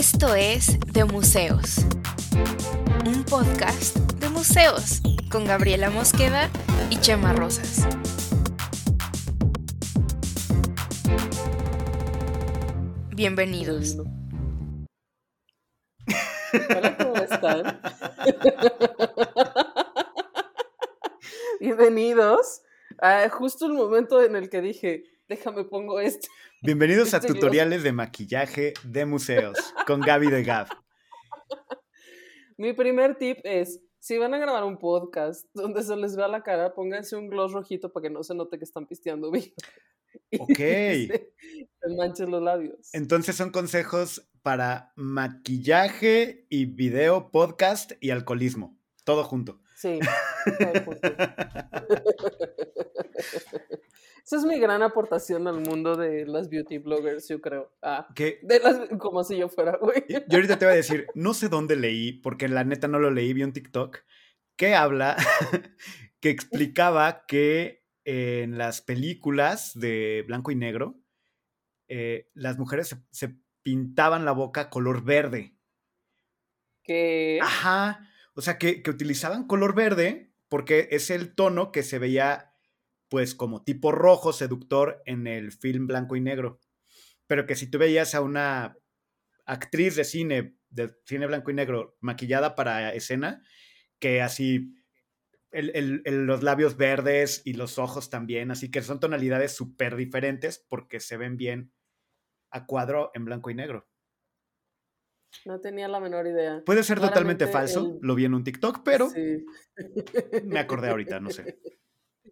Esto es De Museos, un podcast de museos con Gabriela Mosqueda y Chema Rosas. Bienvenidos. Hola, ¿cómo están? Bienvenidos a justo el momento en el que dije, déjame pongo esto. Bienvenidos a tutoriales de maquillaje de museos con Gaby de Gab. Mi primer tip es, si van a grabar un podcast donde se les vea la cara, pónganse un gloss rojito para que no se note que están pisteando bien. Ok. se, se manchen los labios. Entonces son consejos para maquillaje y video, podcast y alcoholismo. Todo junto. Sí. Esa es mi gran aportación al mundo de las beauty bloggers, yo creo. Ah, Que de las, como si yo fuera, güey. yo ahorita te voy a decir, no sé dónde leí, porque la neta no lo leí, vi un TikTok que habla, que explicaba que en las películas de blanco y negro, eh, las mujeres se, se pintaban la boca color verde. Que Ajá. O sea, que, utilizaban color verde porque es el tono que se veía, pues, como tipo rojo seductor en el film blanco y negro. Pero que si tú veías a una actriz de cine, de cine blanco y negro, maquillada para escena, que así el- los labios verdes y los ojos también, así que son tonalidades súper diferentes porque se ven bien a cuadro en blanco y negro. No tenía la menor idea. Puede ser totalmente falso, el- lo vi en un TikTok, pero Sí. me acordé ahorita, no sé.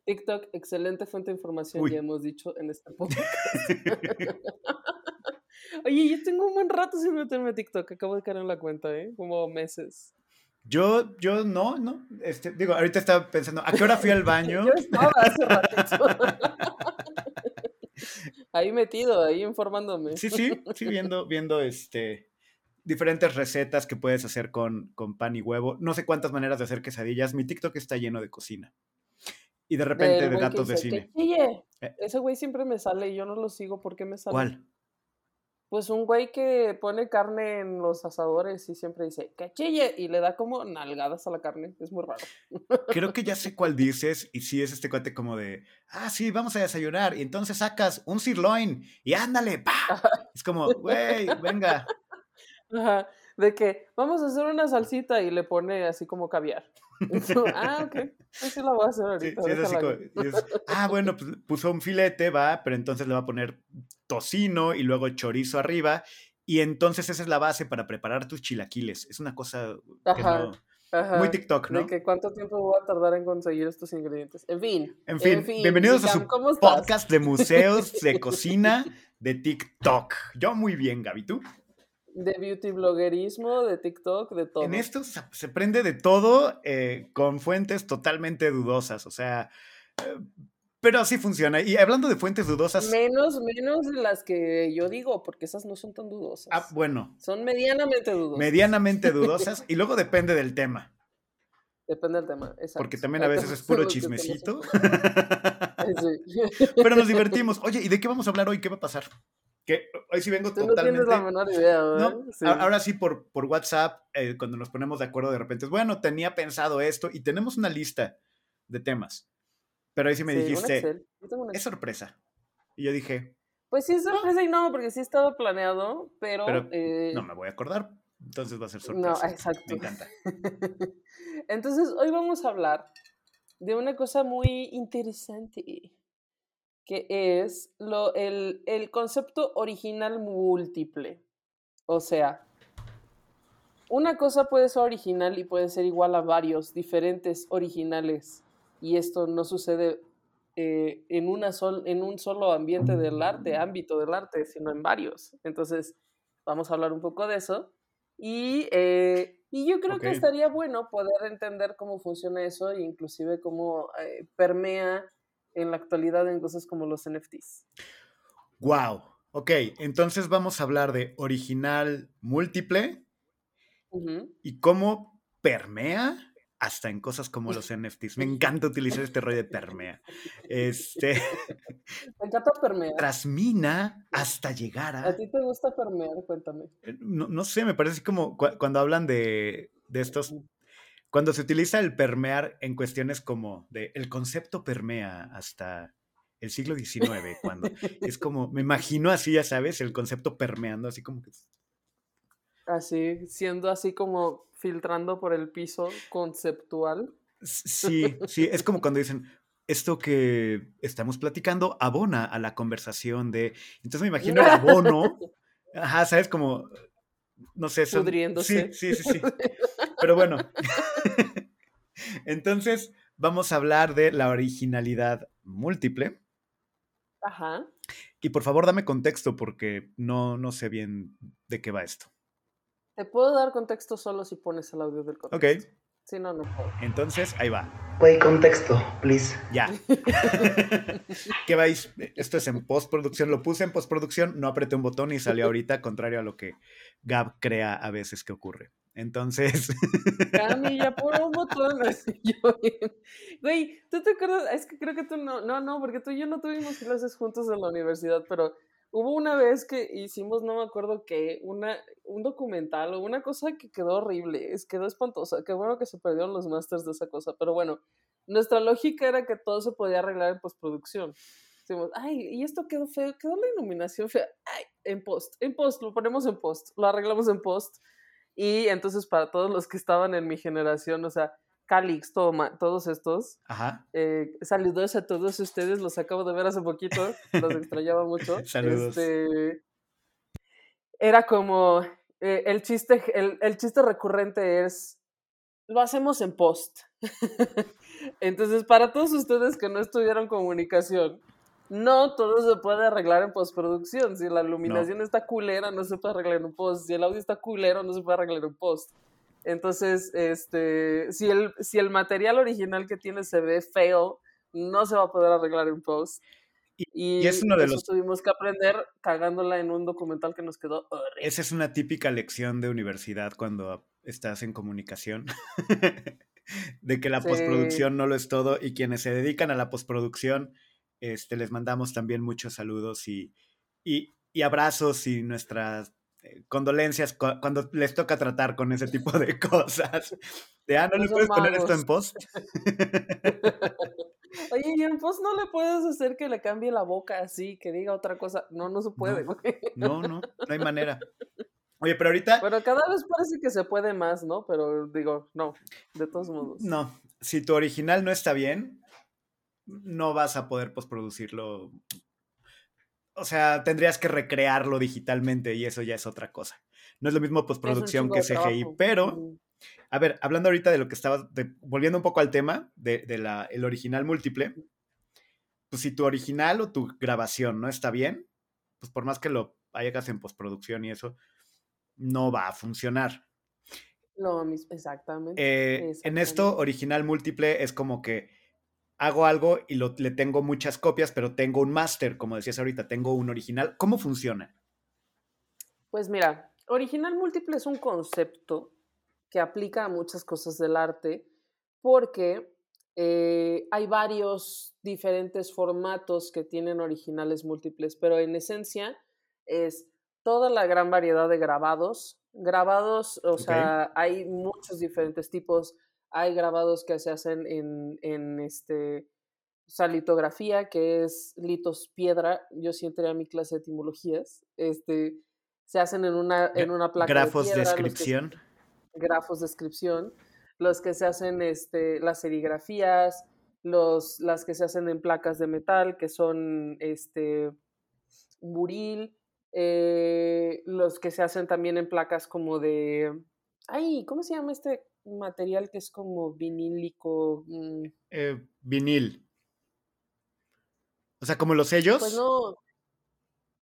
TikTok, excelente fuente de información, Uy. ya hemos dicho en este podcast. Oye, yo tengo un buen rato sin meterme a TikTok, acabo de caer en la cuenta, ¿eh? Como meses. Yo, yo no, no. Este, digo, ahorita estaba pensando, ¿a qué hora fui al baño? Yo estaba hace ratito. ahí metido, ahí informándome. Sí, sí, sí, viendo, viendo este diferentes recetas que puedes hacer con, con pan y huevo. No sé cuántas maneras de hacer quesadillas. Mi TikTok está lleno de cocina. Y de repente de datos de cine. Eh. Ese güey siempre me sale y yo no lo sigo. ¿Por qué me sale? ¿Cuál? Pues un güey que pone carne en los asadores y siempre dice, que chille, y le da como nalgadas a la carne. Es muy raro. Creo que ya sé cuál dices. Y sí es este cuate como de, ah, sí, vamos a desayunar. Y entonces sacas un sirloin y ándale, pa. Es como, güey, venga. Ajá, de que vamos a hacer una salsita y le pone así como caviar. Ah, ok, pues sí la voy a hacer ahorita. sí, es así déjala como- hago". y es, ah, bueno, pues puso un filete, va, pero entonces le va a poner tocino y luego chorizo arriba. Y entonces esa es la base para preparar tus chilaquiles. Es una cosa que Ajá, no- Ajá, muy TikTok, ¿no? De que cuánto tiempo voy a tardar en conseguir estos ingredientes. En fin. En fin, bienvenidos a su podcast de museos de cocina de TikTok. Yo muy bien, Gaby, ¿tú? De beauty bloguerismo, de TikTok, de todo. En esto se, se prende de todo eh, con fuentes totalmente dudosas, o sea, eh, pero así funciona. Y hablando de fuentes dudosas, Menos, menos de las que yo digo, porque esas no son tan dudosas. ah, bueno, Son medianamente dudosas. medianamente dudosas y luego depende del tema, Depende del tema. exacto. porque también a veces es puro chismecito. Sí. Pero nos divertimos. Oye, ¿y de qué vamos a hablar hoy? ¿Qué va a pasar? Que hoy sí vengo Tú no tienes totalmente. la menor idea. No, Sí. ahora sí por, por WhatsApp, eh, cuando nos ponemos de acuerdo de repente, es, bueno, tenía pensado esto y tenemos una lista de temas. Pero ahí sí me Sí, dijiste, es sorpresa. Y yo dije, Pues sí, es sorpresa y no, porque sí estaba planeado, pero. Pero eh, no me voy a acordar, entonces va a ser no, sorpresa. exacto. Me encanta. Entonces, hoy vamos a hablar de una cosa muy interesante, que es lo, el, el concepto original múltiple. O sea, una cosa puede ser original y puede ser igual a varios diferentes originales. Y esto no sucede eh, en, una sol, en un solo ambiente del arte, ámbito del arte, sino en varios. Entonces, vamos a hablar un poco de eso. Y, eh, y yo creo que Ok. estaría bueno poder entender cómo funciona eso e inclusive cómo eh, permea en la actualidad en cosas como los NFTs. Wow. Ok, entonces vamos a hablar de original múltiple y cómo permea hasta en cosas como los NFTs. Me encanta utilizar este rollo de permea. Este. Me encanta permear. Trasmina hasta llegar a. ¿A ti te gusta permear? Cuéntame. Eh, no, no sé, me parece como cuando hablan de, de estos. Cuando se utiliza el permear en cuestiones como de el concepto permea hasta el siglo XIX, cuando es como, me imagino así, ya sabes, el concepto permeando, así como que Así, siendo así como filtrando por el piso conceptual. Sí, sí, es como cuando dicen, esto que estamos platicando abona a la conversación de... Entonces me imagino el abono, ajá, ¿sabes? Como, no sé, son... Pudriéndose. Sí, sí, sí, sí. Pero bueno, entonces vamos a hablar de la originalidad múltiple. Ajá. Y por favor dame contexto porque no, no sé bien de qué va esto. Te puedo dar contexto solo si pones el audio del contexto. Ok. Si no, no puedo. Entonces, ahí va. Güey, contexto, please. Ya. ¿Qué vais? Esto es en postproducción. Lo puse en postproducción, no apreté un botón y salió ahorita, contrario a lo que Gab crea a veces que ocurre. Entonces. Cami, ya por un botón. Güey, ¿tú te acuerdas? Es que creo que tú no. No, no, porque tú y yo no tuvimos clases juntos en la universidad, pero Hubo una vez que hicimos, no me acuerdo qué, una, un documental o una cosa que quedó horrible, es, quedó espantosa. Qué bueno que se perdieron los masters de esa cosa, pero bueno, nuestra lógica era que todo se podía arreglar en postproducción. Decimos, ay, y esto quedó feo, quedó la iluminación fea. Ay, en post, en post, lo ponemos en post, lo arreglamos en post. Y entonces para todos los que estaban en mi generación, o sea, Calix, todos estos. Ajá. Eh, saludos a todos ustedes, los acabo de ver hace poquito, los extrañaba mucho. saludos. Este, era como, eh, el, chiste, el, el chiste recurrente es, lo hacemos en post. Entonces, para todos ustedes que no estudiaron comunicación, no todo se puede arreglar en postproducción. Si la iluminación está culera, no se puede arreglar en post. Si el audio está culero, no se puede arreglar en post. Entonces, este, si el, si el material original que tiene se ve feo, no se va a poder arreglar en post. Y, es uno de eso los... tuvimos que aprender cagándola en un documental que nos quedó horrible. Esa es una típica lección de universidad cuando estás en comunicación. de que la postproducción no lo es todo y quienes se dedican a la postproducción, este, les mandamos también muchos saludos y, y, y abrazos y nuestras eh, condolencias cuando les toca tratar con ese tipo de cosas. De, ah, ¿no le puedes poner esto en post? Oye, y en post no le puedes hacer que le cambie la boca así, que diga otra cosa. No, no se puede, No, no, no, hay manera. Oye, pero ahorita. Pero cada vez parece que se puede más, ¿no? Pero digo, no, de todos modos. No, si tu original no está bien, no vas a poder postproducirlo o sea, tendrías que recrearlo digitalmente y eso ya es otra cosa. No es lo mismo postproducción que CGI, pero, a ver, hablando ahorita de lo que estaba, volviendo un poco al tema de, la, el original múltiple, pues si tu original o tu grabación no está bien, pues por más que lo hagas en postproducción y eso, no va a funcionar. No, exactamente. Eh, en esto, original múltiple es como que hago algo y lo, le tengo muchas copias, pero tengo un máster, como decías ahorita, tengo un original. ¿Cómo funciona? Pues mira, original múltiple es un concepto que aplica a muchas cosas del arte porque eh, hay varios diferentes formatos que tienen originales múltiples, pero en esencia es toda la gran variedad de grabados. Grabados, o sea, hay muchos diferentes tipos hay grabados que se hacen en, en este, salitografía, que es litos piedra. Yo sí entré a mi clase de etimologías. Este, se hacen en una, en una placa grafos de, piedra, descripción. grafos de descripción. Los que se hacen este, las serigrafías, los, las que se hacen en placas de metal, que son este, buril, eh, los que se hacen también en placas como de... Ay, ¿cómo se llama este material que es como vinílico. Mm. Eh, vinil. O sea, como los sellos. Pues no.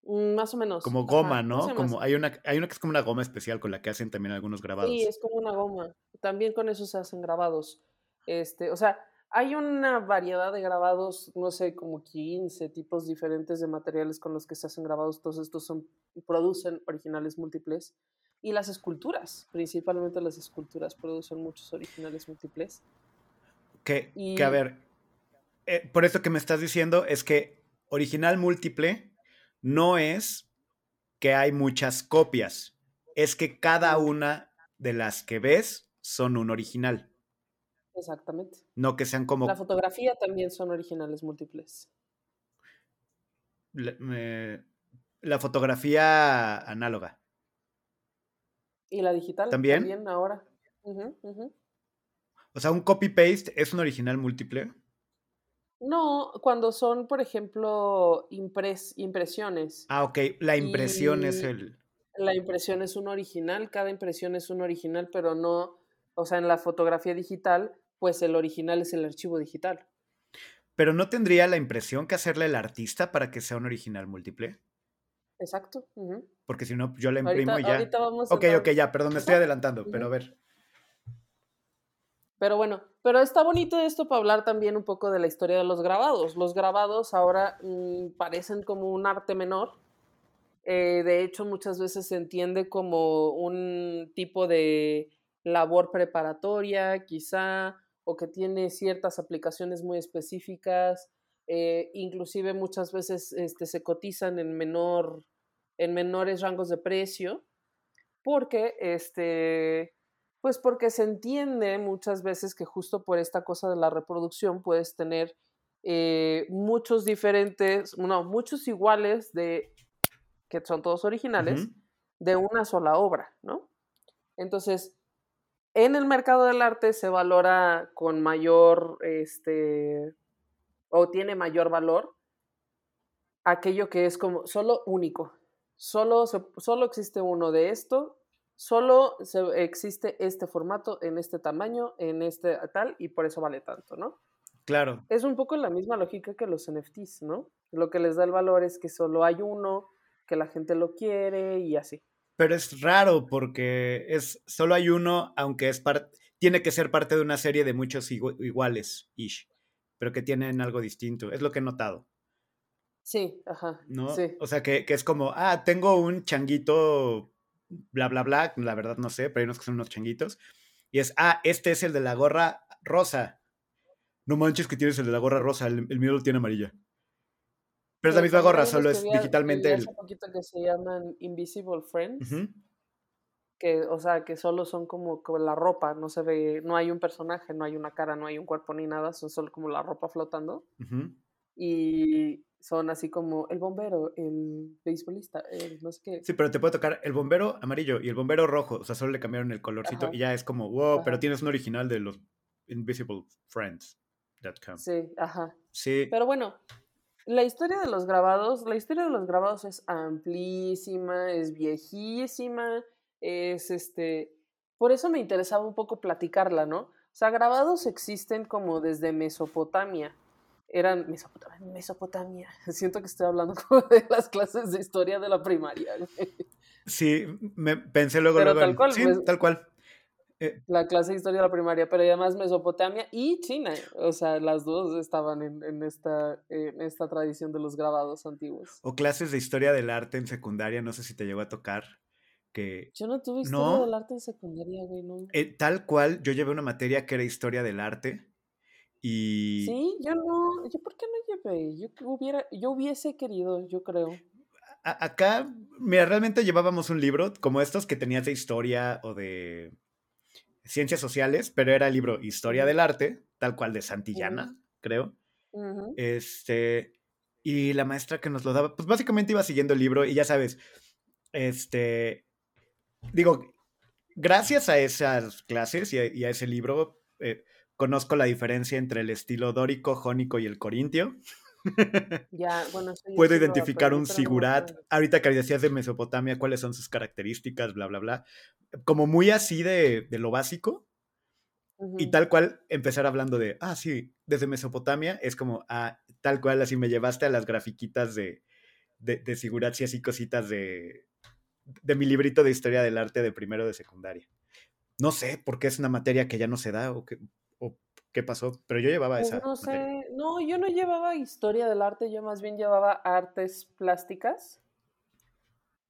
Mm, más o menos. Como goma, ¿no? Como hay una, hay una que es como una goma especial con la que hacen también algunos grabados. Sí, es como una goma. También con eso se hacen grabados. Este, o sea, hay una variedad de grabados, no sé, como 15 tipos diferentes de materiales con los que se hacen grabados. Todos estos son, producen originales múltiples. Y las esculturas, principalmente las esculturas, producen muchos originales múltiples. Que, Y- que a ver, eh, por eso que me estás diciendo es que original múltiple no es que hay muchas copias, es que cada una de las que ves son un original, Exactamente. no que sean como La fotografía también son originales múltiples. la, la fotografía análoga. Y la digital ¿También? ahora. Ujú, ujú. O sea, un copy-paste es un original múltiple. No, cuando son, por ejemplo, impres- impresiones. Ah, ok, la impresión es el... La impresión es un original, cada impresión es un original, pero no, o sea, en la fotografía digital, pues el original es el archivo digital. Pero no tendría la impresión que hacerle el artista para que sea un original múltiple. Exacto. Porque si no, yo la imprimo Ahorita, y ya. ahorita vamos a Ok, ok, ya, perdón, me estoy adelantando, pero a ver. Pero bueno, pero está bonito esto para hablar también un poco de la historia de los grabados. Los grabados ahora mm, parecen como un arte menor. Eh, de hecho, muchas veces se entiende como un tipo de labor preparatoria, quizá, o que tiene ciertas aplicaciones muy específicas. Eh, inclusive muchas veces este, se cotizan en, menor, en menores rangos de precio, porque este, pues porque se entiende muchas veces que justo por esta cosa de la reproducción puedes tener eh, muchos diferentes, no, muchos iguales de, que son todos originales, de una sola obra, ¿no? Entonces, en el mercado del arte se valora con mayor, este, o tiene mayor valor aquello que es como solo único. Solo, solo existe uno de esto, solo se- existe este formato en este tamaño, en este tal, y por eso vale tanto, ¿no? Claro. Es un poco la misma lógica que los NFTs, ¿no? Lo que les da el valor es que solo hay uno, que la gente lo quiere y así. Pero es raro porque es solo hay uno, aunque es parte, tiene que ser parte de una serie de muchos igu- iguales, ish, pero que tienen algo distinto. Es lo que he notado, Sí, ajá. ¿no? Sí. O sea, que, que es como, ah, tengo un changuito, bla, bla, bla, la verdad no sé, pero hay unos que son unos changuitos. Y es, ah, este es el de la gorra rosa. No manches que tienes el de la gorra rosa, el, el mío lo tiene amarilla. Pero es la misma también gorra, solo es digitalmente el... poquito que se llaman Invisible Friends, Ujú, que, o sea, que solo son como, como la ropa, no se ve, no hay un personaje, no hay una cara, no hay un cuerpo ni nada, son solo como la ropa flotando. ujú. Y son así como el bombero, el beisbolista, el no sé qué. Sí, pero te puede tocar el bombero amarillo y el bombero rojo. O sea, solo le cambiaron el colorcito Ajá. y ya es como, wow, pero Ajá. tienes un original de los Invisible Friends.com. Sí, ajá. Sí, Pero bueno, la historia de los grabados, la historia de los grabados es amplísima, es viejísima, es este, por eso me interesaba un poco platicarla, ¿no? O sea, grabados existen como desde Mesopotamia. Eran Mesopotamia, Mesopotamia. Siento que estoy hablando como de las clases de historia de la primaria. sí, me pensé luego, Pero luego. tal cual, sí, pues. tal cual. Eh, La clase de historia de la primaria, pero además Mesopotamia y China. O sea, las dos estaban en, en esta, en esta tradición de los grabados antiguos. o clases de historia del arte en secundaria, no sé si te llegó a tocar. Que Yo no tuve historia No. del arte en secundaria, güey, no. eh, tal cual, yo llevé una materia que era historia del arte y Sí, yo no. ¿Yo por qué no llevé? Yo hubiera, yo hubiese querido, yo creo. a- acá, mira, realmente llevábamos un libro como estos que tenías de historia o de ciencias sociales, pero era el libro Historia del Arte, tal cual de Santillana, creo. Ujú. Este, y la maestra que nos lo daba, pues básicamente iba siguiendo el libro y ya sabes, este, digo, gracias a esas clases y a, y a ese libro, eh, conozco la diferencia entre el estilo dórico, jónico y el corintio. Ya, bueno, Puedo identificar un no sigurat. Ahorita que decías de Mesopotamia, cuáles son sus características, bla, bla, bla. Como muy así de, de lo básico. Y tal cual empezar hablando de, ah, sí, desde Mesopotamia es como, ah, tal cual, así me llevaste a las grafiquitas de, de, de sigurats y así cositas de, de mi librito de historia del arte de primero de secundaria. No sé por qué es una materia que ya no se da o qué, o qué pasó, pero yo llevaba Pues esa. no materia. sé, no, yo no llevaba historia del arte, yo más bien llevaba artes plásticas.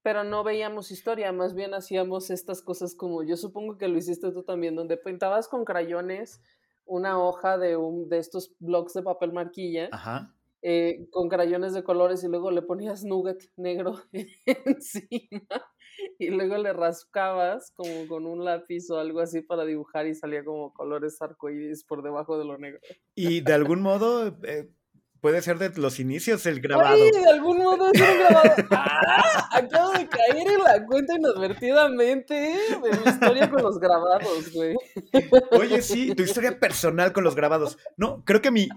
pero no veíamos historia, más bien hacíamos estas cosas como yo supongo que lo hiciste tú también, donde pintabas con crayones una hoja de, un, de estos blocks de papel marquilla Ajá. Eh, con crayones de colores y luego le ponías nugget negro encima y luego le rascabas como con un lápiz o algo así para dibujar y salía como colores arcoíris por debajo de lo negro. Y de algún modo eh, puede ser de los inicios el grabado. ¡Ay, de algún modo es un grabado! ¡Ah! Acabo de caer en la cuenta inadvertidamente de mi historia con los grabados, güey. Oye, sí, tu historia personal con los grabados. No, creo que mi.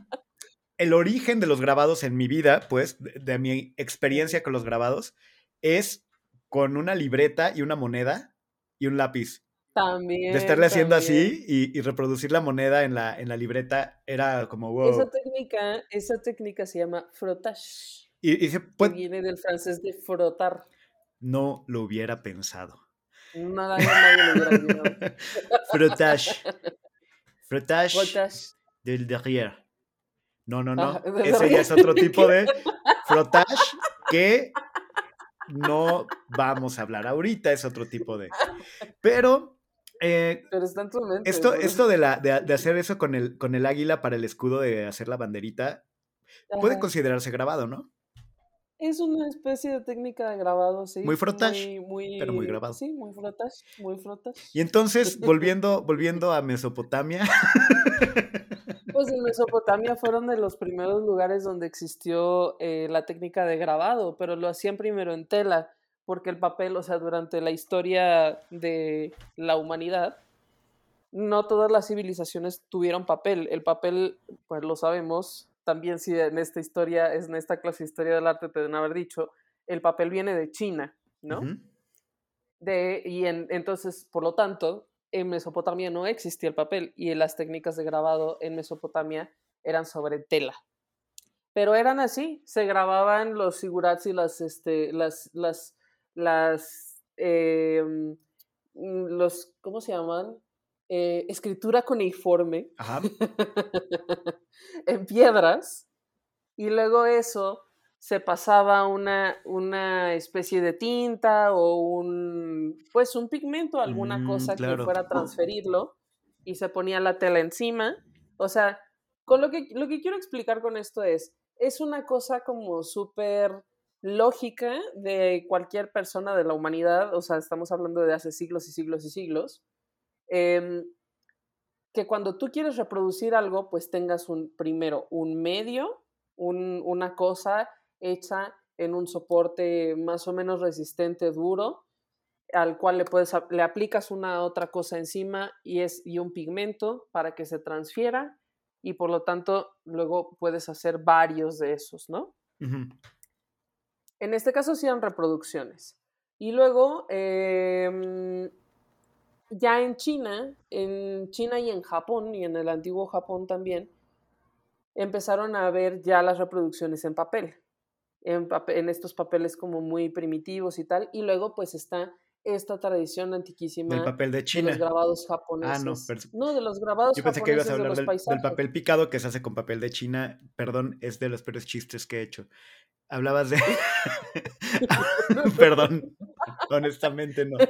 El origen de los grabados en mi vida, pues, de, de mi experiencia con los grabados, es con una libreta y una moneda y un lápiz. También. De estarle haciendo también. así y, y reproducir la moneda en la, en la libreta era como wow. Esa técnica, esa técnica se llama frottage, Y, y se que puede- viene del francés de frotar. no lo hubiera pensado. Nada, nadie lo hubiera. Frottage. Frottage Frottage. del derrière. No, no, no. Ese ya es otro tipo de frottage que no vamos a hablar ahorita, es otro tipo de. Pero eh, Pero está en tu mente. esto, esto de, la, de, de hacer eso con el, con el águila para el escudo de hacer la banderita puede considerarse grabado, ¿no? Es una especie de técnica de grabado, sí. Muy frottage, muy, pero muy grabado. Sí, muy frottage, muy frottage. Y entonces, volviendo, volviendo a Mesopotamia, Pues en Mesopotamia fueron de los primeros lugares donde existió eh, la técnica de grabado, pero lo hacían primero en tela, porque el papel, o sea, durante la historia de la humanidad, no todas las civilizaciones tuvieron papel. El papel, pues lo sabemos, también si en esta historia, en esta clase de historia del arte te deben haber dicho, el papel viene de China, ¿no? De, y en- entonces, por lo tanto, en Mesopotamia no existía el papel y las técnicas de grabado en Mesopotamia eran sobre tela. Pero eran así, se grababan los figurats y las, este, las, las, las, em, los, ¿cómo se llaman? Eh, escritura cuneiforme Ajá. en piedras y luego eso se pasaba una, una especie de tinta o un pues un pigmento, alguna Mm, cosa claro. que fuera a transferirlo y se ponía la tela encima. O sea, con lo que, lo que quiero explicar con esto es, es una cosa como súper lógica de cualquier persona de la humanidad, o sea, estamos hablando de hace siglos y siglos y siglos, em, que cuando tú quieres reproducir algo, pues tengas un, primero un medio, un- una cosa hecha en un soporte más o menos resistente, duro, al cual le, puedes, le aplicas una otra cosa encima y, es, y un pigmento para que se transfiera y por lo tanto luego puedes hacer varios de esos, ¿no? En este caso hacían reproducciones. Y luego, em, ya en China, en China y en Japón, y en el antiguo Japón también, empezaron a ver ya las reproducciones en papel, en, en estos papeles como muy primitivos y tal. Y luego pues está esta tradición antiquísima Del papel de de China. los grabados japoneses. no, pero- no, de los grabados Yo pensé que ibas a japoneses de hablar los del, del papel picado que se hace con papel de China. Perdón, es de los peores chistes que he hecho. Hablabas de... Perdón, honestamente no.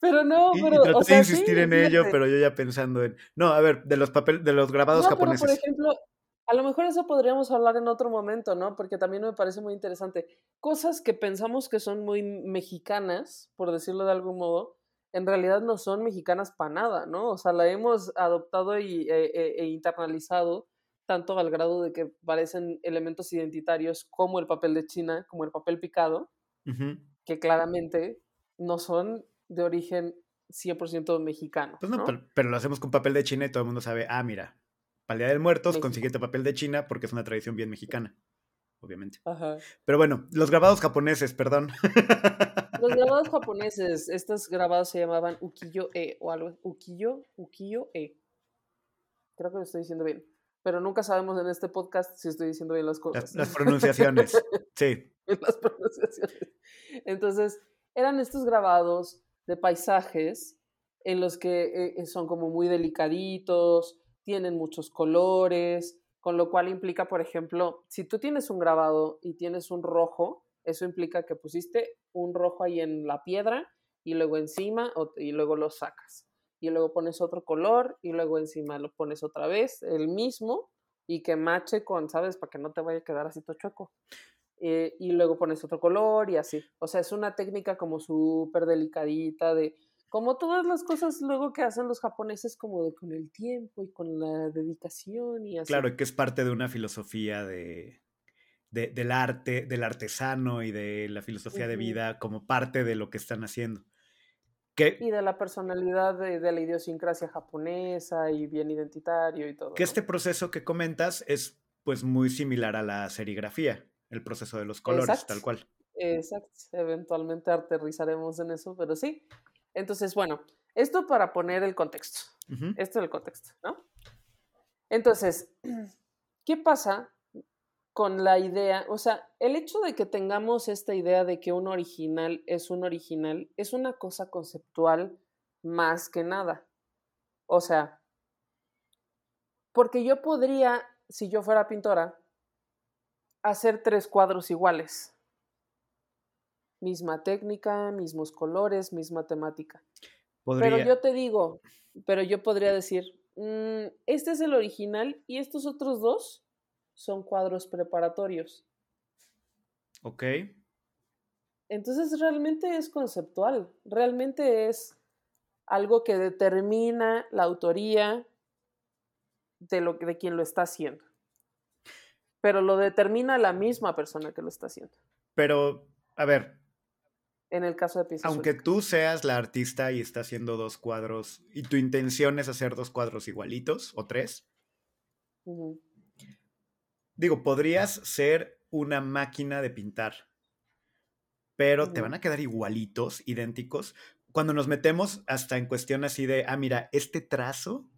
Pero no, Y, y pero... traté o sea, de insistir sí, en ello, pero yo ya pensando en... No, a ver, de los papel, de los grabados No, pero por japoneses. ejemplo, a lo mejor eso podríamos hablar en otro momento, ¿no? Porque también me parece muy interesante. Cosas que pensamos que son muy mexicanas, por decirlo de algún modo, en realidad no son mexicanas para nada, ¿no? O sea, la hemos adoptado y, e, e- e internalizado tanto al grado de que parecen elementos identitarios como el papel de China, como el papel picado, que claramente no son de origen 100% mexicano. Pues no, ¿no? Pero, pero lo hacemos con papel de China y todo el mundo sabe, ah, mira, para el Día de Muertos México. consíguete papel de China porque es una tradición bien mexicana, obviamente. Ajá. Pero bueno, los grabados japoneses, perdón. Los grabados japoneses, estos grabados se llamaban ukiyo-e o algo. Ukiyo, ukiyo-e. Creo que lo estoy diciendo bien. Pero nunca sabemos en este podcast si estoy diciendo bien las cosas. Las, las pronunciaciones, sí. las pronunciaciones. Entonces, eran estos grabados de paisajes en los que eh, son como muy delicaditos, tienen muchos colores, con lo cual implica, por ejemplo, si tú tienes un grabado y tienes un rojo Eso implica que pusiste un rojo ahí en la piedra y luego encima y luego lo sacas. Y luego pones otro color y luego encima lo pones otra vez, el mismo, y que mache con, ¿sabes? Para que no te vaya a quedar así todo. Eh, y luego pones otro color y así. O sea, es una técnica como súper delicadita de, como todas las cosas luego que hacen los japoneses como de con el tiempo y con la dedicación y así. Claro, que es parte de una filosofía de, del arte, del artesano y de la filosofía de vida como parte de lo que están haciendo. y de la personalidad de, la idiosincrasia japonesa y bien identitario y todo. Que este proceso que comentas es pues muy similar a la serigrafía el proceso de los colores, tal cual. Exacto, eventualmente aterrizaremos en eso, pero sí. Entonces, bueno, esto para poner el contexto. Esto es el contexto, ¿no? Entonces, ¿qué pasa con la idea? O sea, el hecho de que tengamos esta idea de que un original es un original es una cosa conceptual más que nada. O sea, porque yo podría, si yo fuera pintora, hacer tres cuadros iguales. Misma técnica, mismos colores, misma temática. Pero yo te digo, pero yo podría decir, mm, este es el original y estos otros dos son cuadros preparatorios. Ok. Entonces realmente es conceptual, realmente es algo que determina la autoría de, lo, de quien lo está haciendo pero lo determina la misma persona que lo está haciendo. Pero, a ver. En el caso de Aunque tú seas la artista y estás haciendo dos cuadros y tu intención es hacer dos cuadros igualitos o tres, digo, podrías ser una máquina de pintar, pero te van a quedar igualitos, idénticos. Cuando nos metemos hasta en cuestión así de, ah, mira, este trazo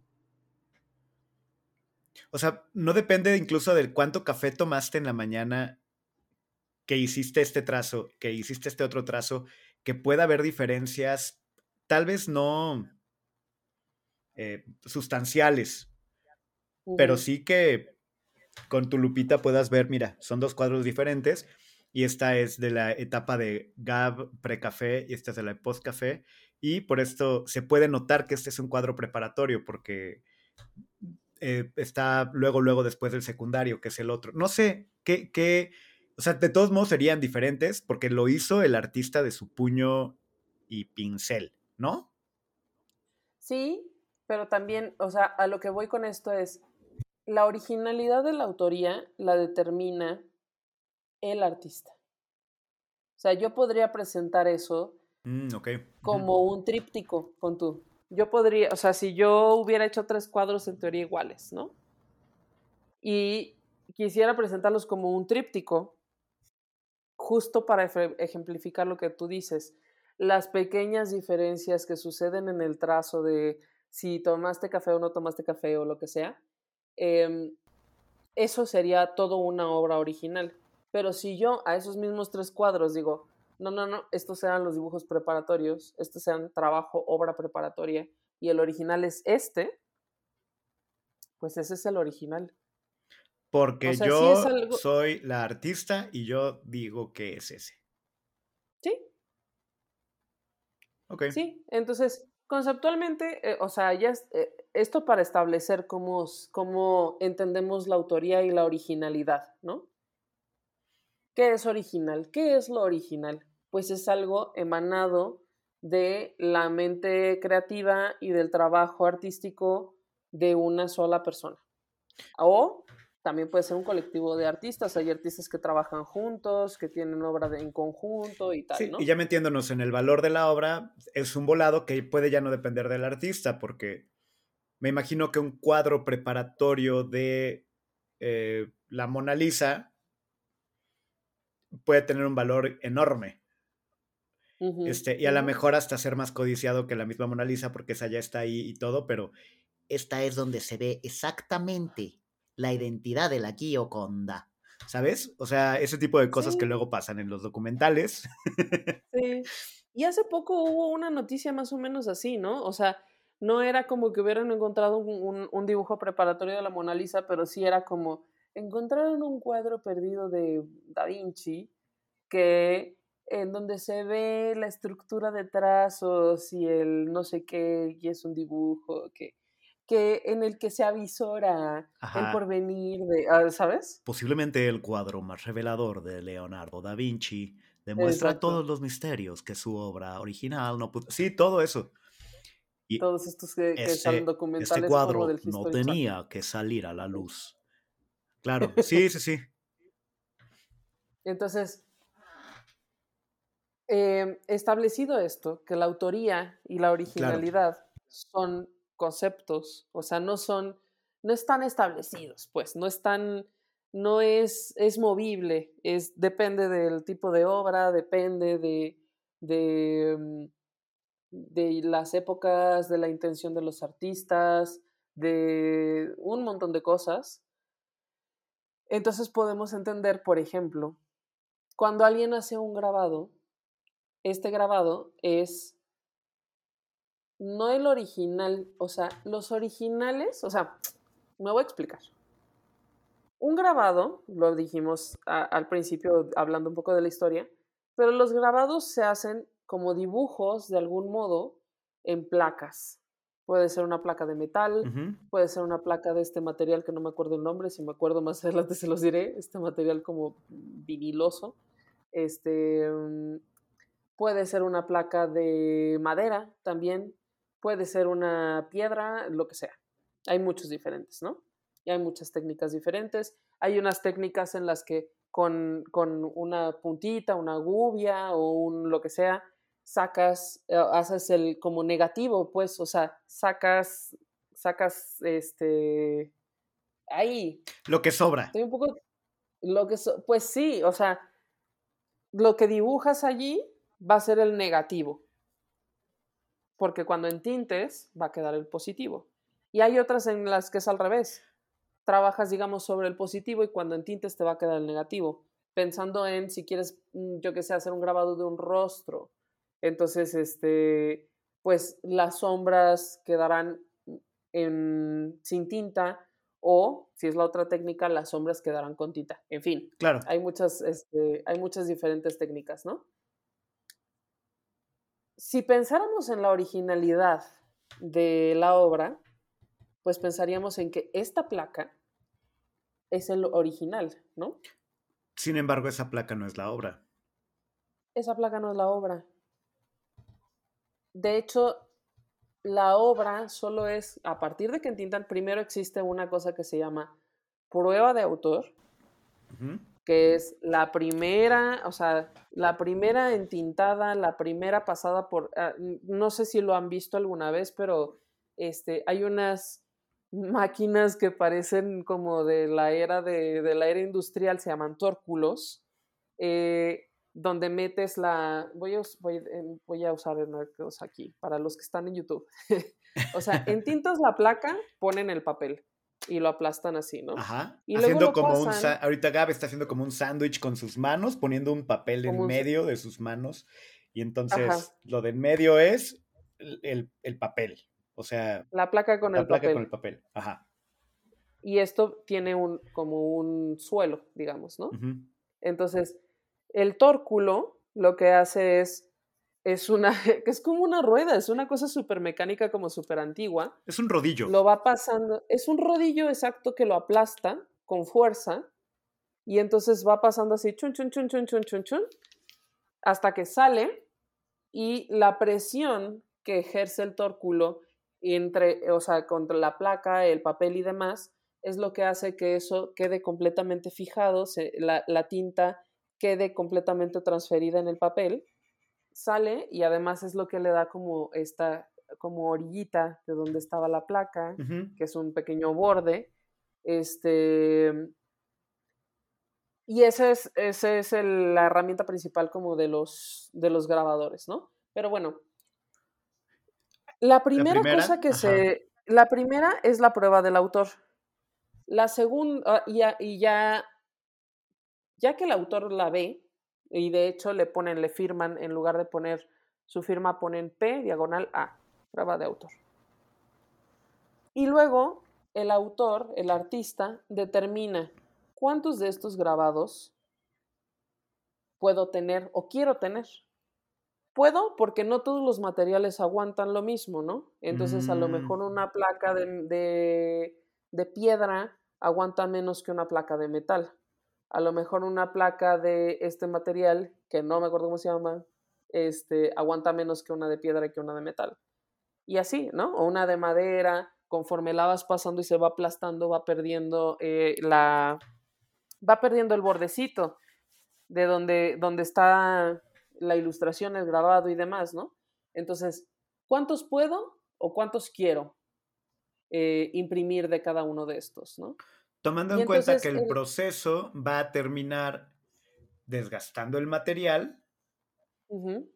o sea, no depende incluso del cuánto café tomaste en la mañana que hiciste este trazo, que hiciste este otro trazo, que pueda haber diferencias, tal vez no eh, sustanciales, pero sí que con tu lupita puedas ver, mira, son dos cuadros diferentes y esta es de la etapa de Gab pre-café y esta es de la post-café y por esto se puede notar que este es un cuadro preparatorio porque eh, está luego, luego después del secundario, que es el otro. No sé, qué, qué, o sea, de todos modos serían diferentes porque lo hizo el artista de su puño y pincel, ¿no? Sí, pero también, o sea, a lo que voy con esto es, la originalidad de la autoría la determina el artista. O sea, yo podría presentar eso mm, como un tríptico con tú yo podría, o sea, si yo hubiera hecho tres cuadros en teoría iguales, ¿no? Y quisiera presentarlos como un tríptico, justo para ejemplificar lo que tú dices, las pequeñas diferencias que suceden en el trazo de si tomaste café o no tomaste café o lo que sea, em, eso sería todo una obra original. Pero si yo a esos mismos tres cuadros digo, no, no, no, estos sean los dibujos preparatorios, estos sean trabajo, obra preparatoria, y el original es este, pues ese es el original. Porque yo soy la artista y yo digo que es ese. Sí. Ok. Sí, entonces, conceptualmente, eh, o sea, ya eh, esto para establecer cómo, cómo entendemos la autoría y la originalidad, ¿no? ¿Qué es original? ¿Qué es lo original? pues es algo emanado de la mente creativa y del trabajo artístico de una sola persona. O también puede ser un colectivo de artistas. Hay artistas que trabajan juntos, que tienen obra en conjunto y tal. Sí, y ya metiéndonos en el valor de la obra, es un volado que puede ya no depender del artista, porque me imagino que un cuadro preparatorio de eh, la Mona Lisa puede tener un valor enorme este, y a lo mejor hasta ser más codiciado que la misma Mona Lisa, porque esa ya está ahí y todo, pero esta es donde se ve exactamente la identidad de la Gioconda. ¿Sabes? O sea, ese tipo de cosas que luego pasan en los documentales. Sí. Y hace poco hubo una noticia más o menos así, ¿no? O sea, no era como que hubieran encontrado un, un dibujo preparatorio de la Mona Lisa, pero sí era como encontraron un cuadro perdido de Da Vinci que en donde se ve la estructura de trazos y el no sé qué, y es un dibujo, que, que en el que se avisora el porvenir de, ah, ¿sabes? Posiblemente el cuadro más revelador de Leonardo da Vinci demuestra Exacto. todos los misterios que su obra original no pudo. Sí, todo eso. Y Todos estos que, que ese, este documentales como cuadro del no tenía que salir a la luz. Claro, sí, sí, sí. Entonces, eh, establecido esto, que la autoría y la originalidad son conceptos, o sea, no son, no están establecidos, pues, no están, no es, es movible, es, depende del tipo de obra, depende de, de, mm, de las épocas, de la intención de los artistas, de un montón de cosas. Entonces podemos entender, por ejemplo, cuando alguien hace un grabado, este grabado es no el original, o sea, los originales, o sea, me voy a explicar. Un grabado, lo dijimos a- al principio hablando un poco de la historia, pero los grabados se hacen como dibujos de algún modo en placas. Puede ser una placa de metal, puede ser una placa de este material que no me acuerdo el nombre, si me acuerdo más adelante se los diré, este material como viniloso. Este, mm, puede ser una placa de madera también, puede ser una piedra, lo que sea. Hay muchos diferentes, ¿no? Y hay muchas técnicas diferentes. Hay unas técnicas en las que con, con una puntita, una gubia o un lo que sea, sacas, eh, haces el como negativo, pues, o sea, sacas, sacas, este, ahí, Lo que sobra. estoy un poco, lo que, so- pues sí, o sea, lo que dibujas allí va a ser el negativo, porque cuando entintes va a quedar el positivo. Y hay otras en las que es al revés. Trabajas, digamos, sobre el positivo y cuando entintes te va a quedar el negativo. Pensando en si quieres, mm, yo que sé, hacer un grabado de un rostro. Entonces, este, pues las sombras quedarán en- sin tinta o, si es la otra técnica, las sombras quedarán con tinta. En fin, Claro. hay muchas, este, hay muchas diferentes técnicas, ¿no? Si pensáramos en la originalidad de la obra, pues pensaríamos en que esta placa es el original, ¿no? Sin embargo, esa placa no es la obra. Esa placa no es la obra. De hecho, la obra solo es, a partir de que entintan, primero existe una cosa que se llama prueba de autor, Ujú. Que es la primera, o sea, la primera entintada, la primera pasada por, ah, no sé si lo han visto alguna vez, pero este, hay unas máquinas que parecen como de la era de, de la era industrial, se llaman tórculos, eh, donde metes la, voy a, em, usar cosa aquí, para los que están en YouTube. o sea, entintas la placa, ponen el papel y lo aplastan así, ¿no? Ajá. Y haciendo como un pasan- sa- ahorita Gab está haciendo como un sándwich con sus manos, poniendo un papel Como en un- medio de sus manos. Y entonces Ajá. lo de en medio es el, el- el papel. O sea, La placa con la el placa papel. con el papel. Ajá. y esto tiene un, como un suelo, digamos, ¿no? Entonces, el tórculo lo que hace es, es una, que es como una rueda, es una cosa súper mecánica, como súper antigua. Es un rodillo. Lo va pasando, es un rodillo exacto que lo aplasta con fuerza y entonces va pasando así, chun, chun, chun, chun, chun, chun, chun, hasta que sale y la presión que ejerce el tórculo entre, o sea, contra la placa, el papel y demás, es lo que hace que eso quede completamente fijado, se- la, la tinta quede completamente transferida en el papel, sale y además es lo que le da como esta, como orillita de donde estaba la placa, que es un pequeño borde, este... Y esa es, ese es el- la herramienta principal como de los, de los grabadores, ¿no? Pero bueno, la primera, primera, cosa que ajá. se... La primera es la prueba del autor. La segunda, y ya, y ya, ya que el autor la ve, y de hecho le ponen, le firman, en lugar de poner su firma, ponen P, diagonal A, prueba de autor. Y luego el autor, el artista, determina cuántos de estos grabados puedo tener o quiero tener. Puedo porque no todos los materiales aguantan lo mismo, ¿no? Entonces a lo Mm. mejor una placa de, de- de piedra aguanta menos que una placa de metal. A lo mejor una placa de este material, que no me acuerdo cómo se llama, este, aguanta menos que una de piedra que una de metal. Y así, ¿no? O una de madera, conforme la vas pasando y se va aplastando, va perdiendo eh, la... va perdiendo el bordecito de donde, donde está la ilustración, el grabado y demás, ¿no? Entonces, ¿cuántos puedo o cuántos quiero eh, imprimir de cada uno de estos, ¿no? Tomando Y en cuenta que el el- proceso va a terminar desgastando el material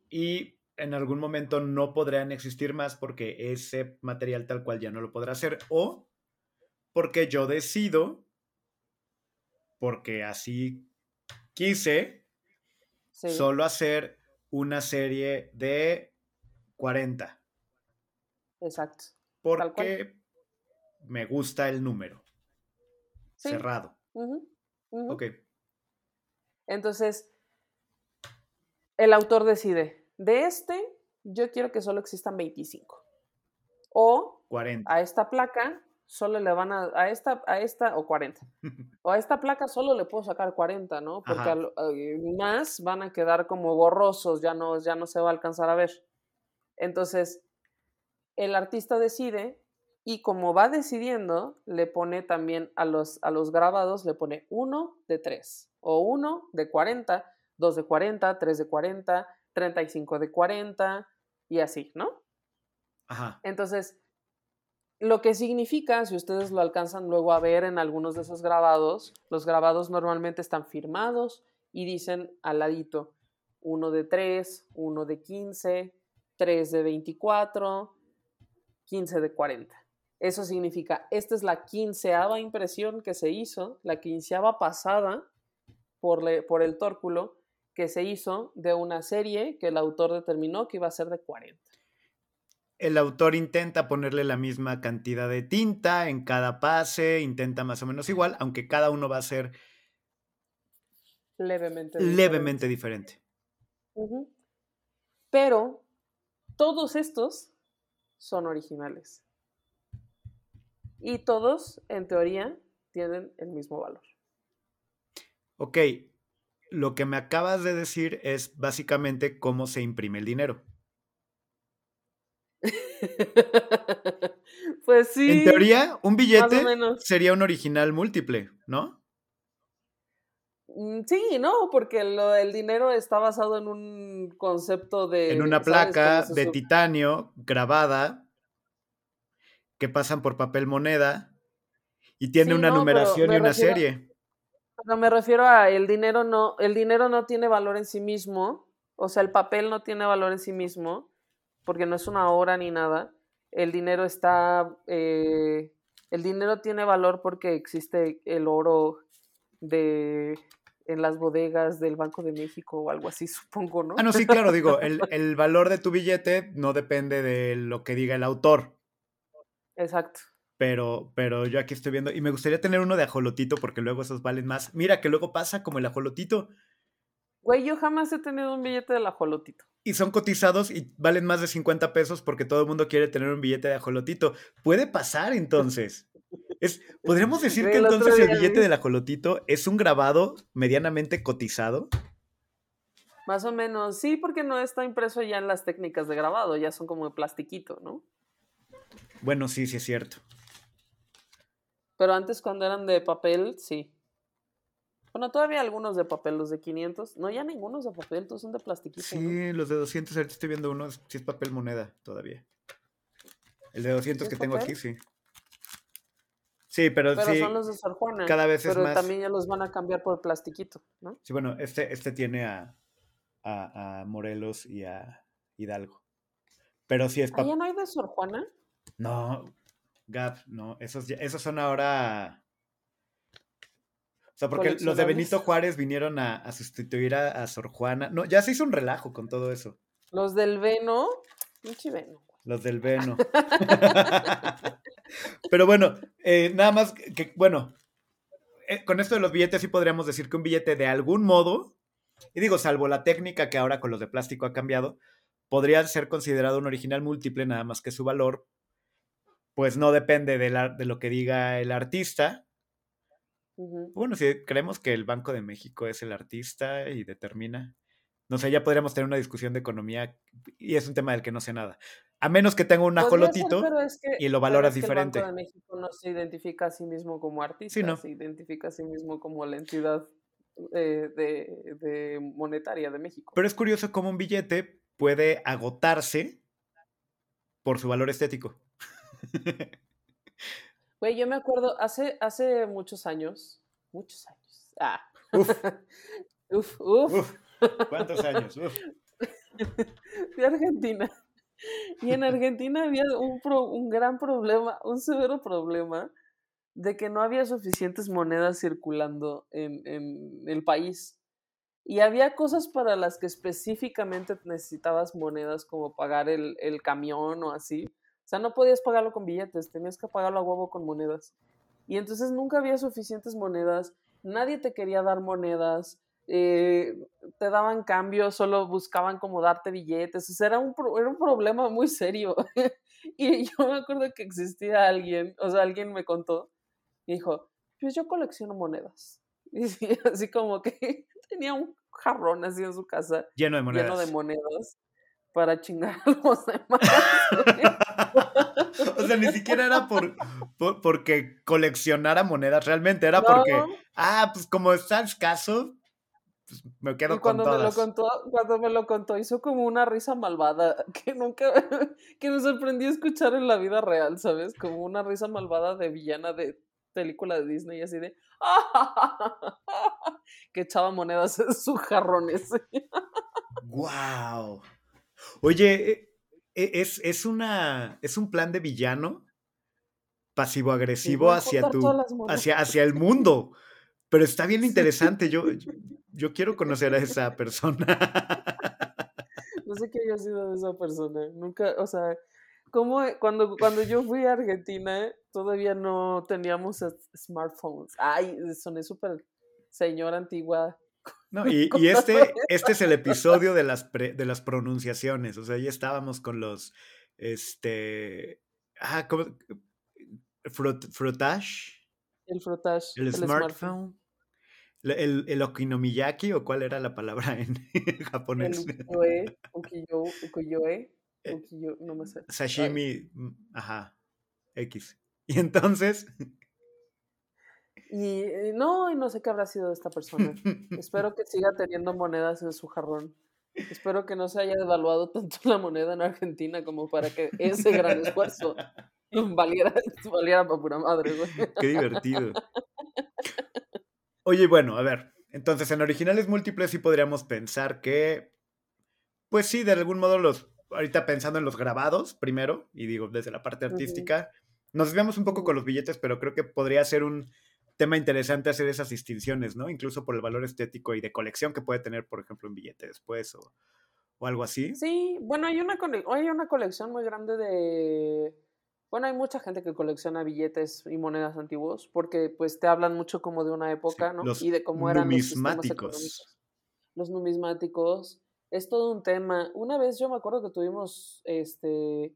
y en algún momento no podrán existir más porque ese material tal cual ya no lo podrá hacer o porque yo decido, porque así quise, sí, solo hacer una serie de 40 exacto. porque me gusta el número Sí, cerrado. ujú. Ok. Entonces, el autor decide, de este, yo quiero que solo existan 25. O 40. a esta placa solo le van a, a esta, a esta, o 40. O a esta placa solo le puedo sacar 40, ¿no? Porque eh, más van a quedar como borrosos, ya no, ya no se va a alcanzar a ver. Entonces, el artista decide y como va decidiendo, le pone también a los, a los grabados, le pone uno de 3, o uno de 40, dos de 40, tres de 40, 35 de 40, y así, ¿no? Ajá. Entonces, lo que significa, si ustedes lo alcanzan luego a ver en algunos de esos grabados, los grabados normalmente están firmados y dicen al ladito uno de 3, uno de 15, 3 de 24, 15 de 40. Eso significa, esta es la quinceava impresión que se hizo, la quinceava pasada por, le- por el tórculo que se hizo de una serie que el autor determinó que iba a ser de 40. El autor intenta ponerle la misma cantidad de tinta en cada pase, intenta más o menos igual, aunque cada uno va a ser Levemente. diferente. levemente diferente. Pero todos estos son originales. Y todos, en teoría, tienen el mismo valor. Ok, lo que me acabas de decir es básicamente cómo se imprime el dinero. pues sí. En teoría, un billete sería un original múltiple, ¿no? Mm, Sí, no, porque lo- el dinero está basado en un concepto de. En una placa de titanio grabada que pasan por papel moneda y tiene Sí, una no, numeración me y una refiero- serie. Pero me refiero a el dinero no, el dinero no tiene valor en sí mismo, o sea, el papel no tiene valor en sí mismo, porque no es una hora ni nada. El dinero está, eh, el dinero tiene valor porque existe el oro de en las bodegas del Banco de México o algo así, supongo, ¿no? Ah, no, sí, claro, digo, el, el valor de tu billete no depende de lo que diga el autor. Exacto. Pero, pero yo aquí estoy viendo, y me gustaría tener uno de ajolotito porque luego esos valen más. Mira que luego pasa como el ajolotito Güey, yo jamás he tenido un billete del ajolotito. y son cotizados y valen más de 50 pesos porque todo el mundo quiere tener un billete de ajolotito. Puede pasar entonces. Es, Podríamos decir que El entonces el billete vi- del ajolotito es un grabado medianamente cotizado. Más o menos, sí, porque no está impreso ya en las técnicas de grabado, ya son como de plastiquito, ¿no? Bueno, sí, sí es cierto. Pero antes cuando eran de papel, sí. Bueno, todavía algunos de papel, los de 500. No, ya ningunos de papel, todos son de plastiquito. ¿no? Sí, los de 200, ahorita estoy viendo uno, si es papel moneda todavía. El de 200 ¿Sí que es tengo aquí, sí. Sí, pero, Pero sí. son los de Sor Juana. cada vez es pero más- también ya los van a cambiar por plastiquito, ¿no? Sí, bueno, este, este tiene a, a, a Morelos y a Hidalgo. Pero sí es ¿Ah, papel. ya no hay de Sor Juana? No, Gap, no, esos, ya- esos son ahora. O sea, porque los de. Benito Juárez vinieron a, a sustituir a, a Sor Juana. No, ya se hizo un relajo con todo eso. Los del Veno. Pinche Veno. Los del Veno. Pero bueno, eh, nada más que, que- bueno, eh, con esto de los billetes sí podríamos decir que un billete de algún modo Y digo, salvo la técnica que ahora con los de plástico ha cambiado, podría ser considerado un original múltiple, nada más que su valor, pues no depende de, la, de lo que diga el artista. Bueno, si creemos que el Banco de México es el artista y determina, no sé, ya podríamos tener una discusión de economía y es un tema del que no sé nada. A menos que tenga un ser, ajolotito pero es que- y lo valoras es que diferente. El Banco de México no se identifica a sí mismo como artista, no. se identifica a sí mismo como la entidad eh, de, de monetaria de México. Pero es curioso cómo un billete puede agotarse por su valor estético. Güey, yo me acuerdo, hace, hace muchos años, muchos años, ah, Uf, uf, uf, uf, ¿cuántos años? Uf. de Argentina. Y en Argentina había un, pro- un gran problema, un severo problema de que no había suficientes monedas circulando en, en el país. Y había cosas para las que específicamente necesitabas monedas como pagar el, el camión o así. O sea, no podías pagarlo con billetes, tenías que pagarlo a huevo con monedas. Y entonces nunca había suficientes monedas, nadie te quería dar monedas, eh, te daban cambios, solo buscaban como darte billetes. O sea, era un, pro- era un problema muy serio. y yo me acuerdo que existía alguien, o sea, alguien me contó, y dijo, pues yo colecciono monedas. Y sí, así como que tenía un jarrón así en su casa Lleno de monedas. lleno de monedas para chingar a los demás. o sea, ni siquiera era por, por- porque coleccionara monedas, realmente era No, porque, ah, pues como está escaso, pues me quedo y con cuando me lo todas. contó, cuando me lo contó, hizo como una risa malvada que nunca, que me sorprendió escuchar en la vida real, ¿sabes? Como una risa malvada de villana de película de Disney, así de que echaba monedas en sus jarrones. ¡Wow! Oye, e- e- es, es una. es un plan de villano pasivo-agresivo hacia tu. hacia, hacia el mundo. Pero está bien interesante. Yo, yo quiero conocer a esa persona. No sé qué haya sido de esa persona. Nunca, o sea, como cuando, cuando yo fui a Argentina, todavía no teníamos es- smartphones. Ay, soné súper señora antigua. No, y, este, este es el episodio de las, pre- de las pronunciaciones. O sea, ya estábamos con los. Este. Ah, ¿cómo? Frot, frotage. El frotage. El, smartphone. Le- El, el okinomiyaki, o cuál era la palabra en El japonés. ukiyo-e, ukiyo, ukiyo-e, Eh, ukiyo- no me sé. Sashimi, mm, ajá, X. Y entonces, Y eh, no, y no sé qué habrá sido de esta persona. Espero que siga teniendo monedas en su jarrón. Espero que no se haya devaluado tanto la moneda en Argentina como para que ese gran esfuerzo valiera, valiera para pura madre, güey. qué divertido. Oye, bueno, a ver, entonces en originales múltiples sí podríamos pensar que, pues sí, de algún modo los, ahorita pensando en los grabados primero, y digo, desde la parte artística, nos desviamos un poco con los billetes, pero creo que podría ser un tema interesante hacer esas distinciones, ¿no? Incluso por el valor estético y de colección que puede tener, por ejemplo, un billete después o, o algo así. Sí, bueno, hay una, hay una colección muy grande de... Bueno, hay mucha gente que colecciona billetes y monedas antiguos porque pues te hablan mucho como de una época, ¿no? los y de cómo eran los sistemas numismáticos. Los numismáticos. Es todo un tema. Una vez yo me acuerdo que tuvimos este,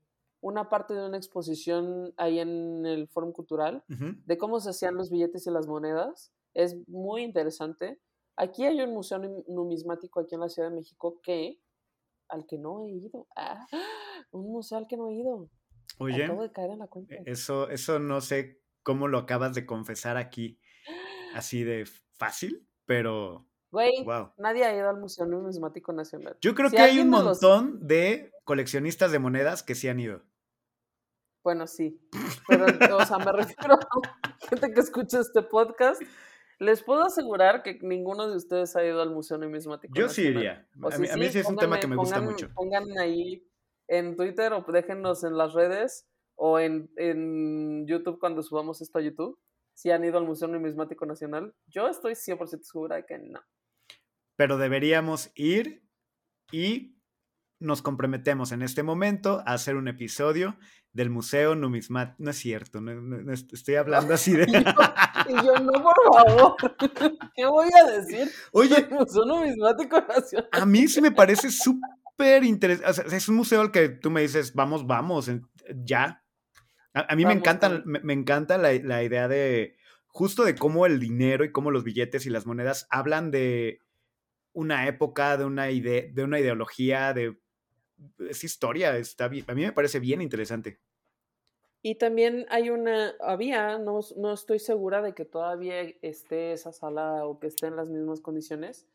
una parte de una exposición ahí en el Fórum Cultural de cómo se hacían los billetes y las monedas. Es muy interesante. Aquí hay un museo num- numismático aquí en la Ciudad de México que al que no he ido. Ah, un museo al que no he ido. Oye, Acabo de caer en la cuenta. e- eso, eso no sé cómo lo acabas de confesar aquí, así de fácil, pero Güey, wow. nadie ha ido al Museo Numismático Nacional. Yo creo Si que hay un los- montón de coleccionistas de monedas que sí han ido. Bueno, sí. Pero, o sea, me refiero a gente que escucha este podcast. Les puedo asegurar que ninguno de ustedes ha ido al Museo Numismático Yo sí iría. O A mí, a mí sí es un tema que me gusta pongan- mucho. Pongan ahí en Twitter o déjennos en las redes o en, en YouTube cuando subamos esto a YouTube. Si han ido al Museo Numismático Nacional. Yo estoy 100% segura de que no. Pero deberíamos ir y nos comprometemos en este momento a hacer un episodio del Museo Numismático. No es cierto, no, no- no est- estoy hablando así de... Y yo, no, por favor. ¿Qué voy a decir? Oye, Museo Numismático Nacional. a mí sí me parece súper interesante. O sea, es un museo al que tú me dices, vamos, vamos, ya. A, a mí me encanta, me, me encanta la, la idea de justo de cómo el dinero y cómo los billetes y las monedas hablan de una época, de una idea, de una ideología, de es historia, está a mí me parece bien interesante. Y también hay una, había, no, no estoy segura de que todavía esté esa sala o que esté en las mismas condiciones,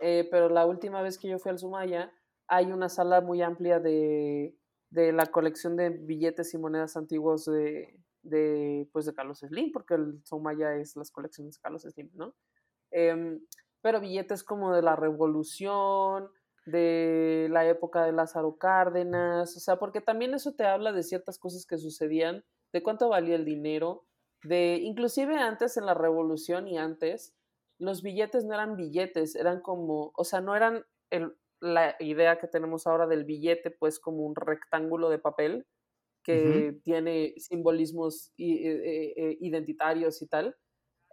eh, pero la última vez que yo fui al Sumaya hay una sala muy amplia de, de la colección de billetes y monedas antiguos de, de, pues de Carlos Slim, porque el Sumaya es las colecciones de Carlos Slim, ¿no? Em, pero billetes como de la Revolución, de la época de Lázaro Cárdenas, o sea, porque también eso te habla de ciertas cosas que sucedían, de cuánto valía el dinero, de inclusive antes en la revolución y antes, los billetes no eran billetes, eran como, o sea, no eran el- la idea que tenemos ahora del billete, pues como un rectángulo de papel que tiene simbolismos i- eh, eh, identitarios y tal.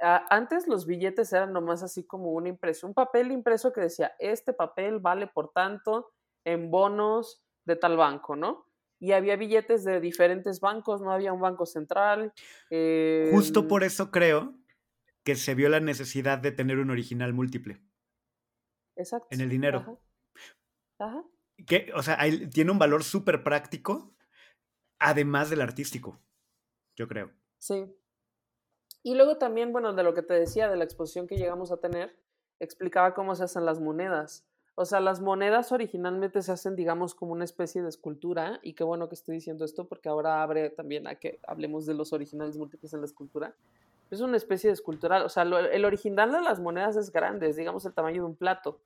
Antes los billetes eran nomás así como una impresión, un papel impreso que decía, este papel vale por tanto en bonos de tal banco, ¿no? Y había billetes de diferentes bancos, no había un banco central. Justo em, por eso creo que se vio la necesidad de tener un original múltiple Exacto. en el dinero. Ajá. Ajá. Que, o sea, hay- tiene un valor súper práctico, además del artístico, yo creo. Sí. Y luego también, bueno, de lo que te decía, de la exposición que llegamos a tener, explicaba cómo se hacen las monedas. O sea, las monedas originalmente se hacen, digamos, como una especie de escultura, y qué bueno que estoy diciendo esto, porque ahora abre también a que hablemos de los originales múltiples en la escultura. Es una especie de escultura, o sea, lo- el original de las monedas es grande, es, digamos, el tamaño de un plato.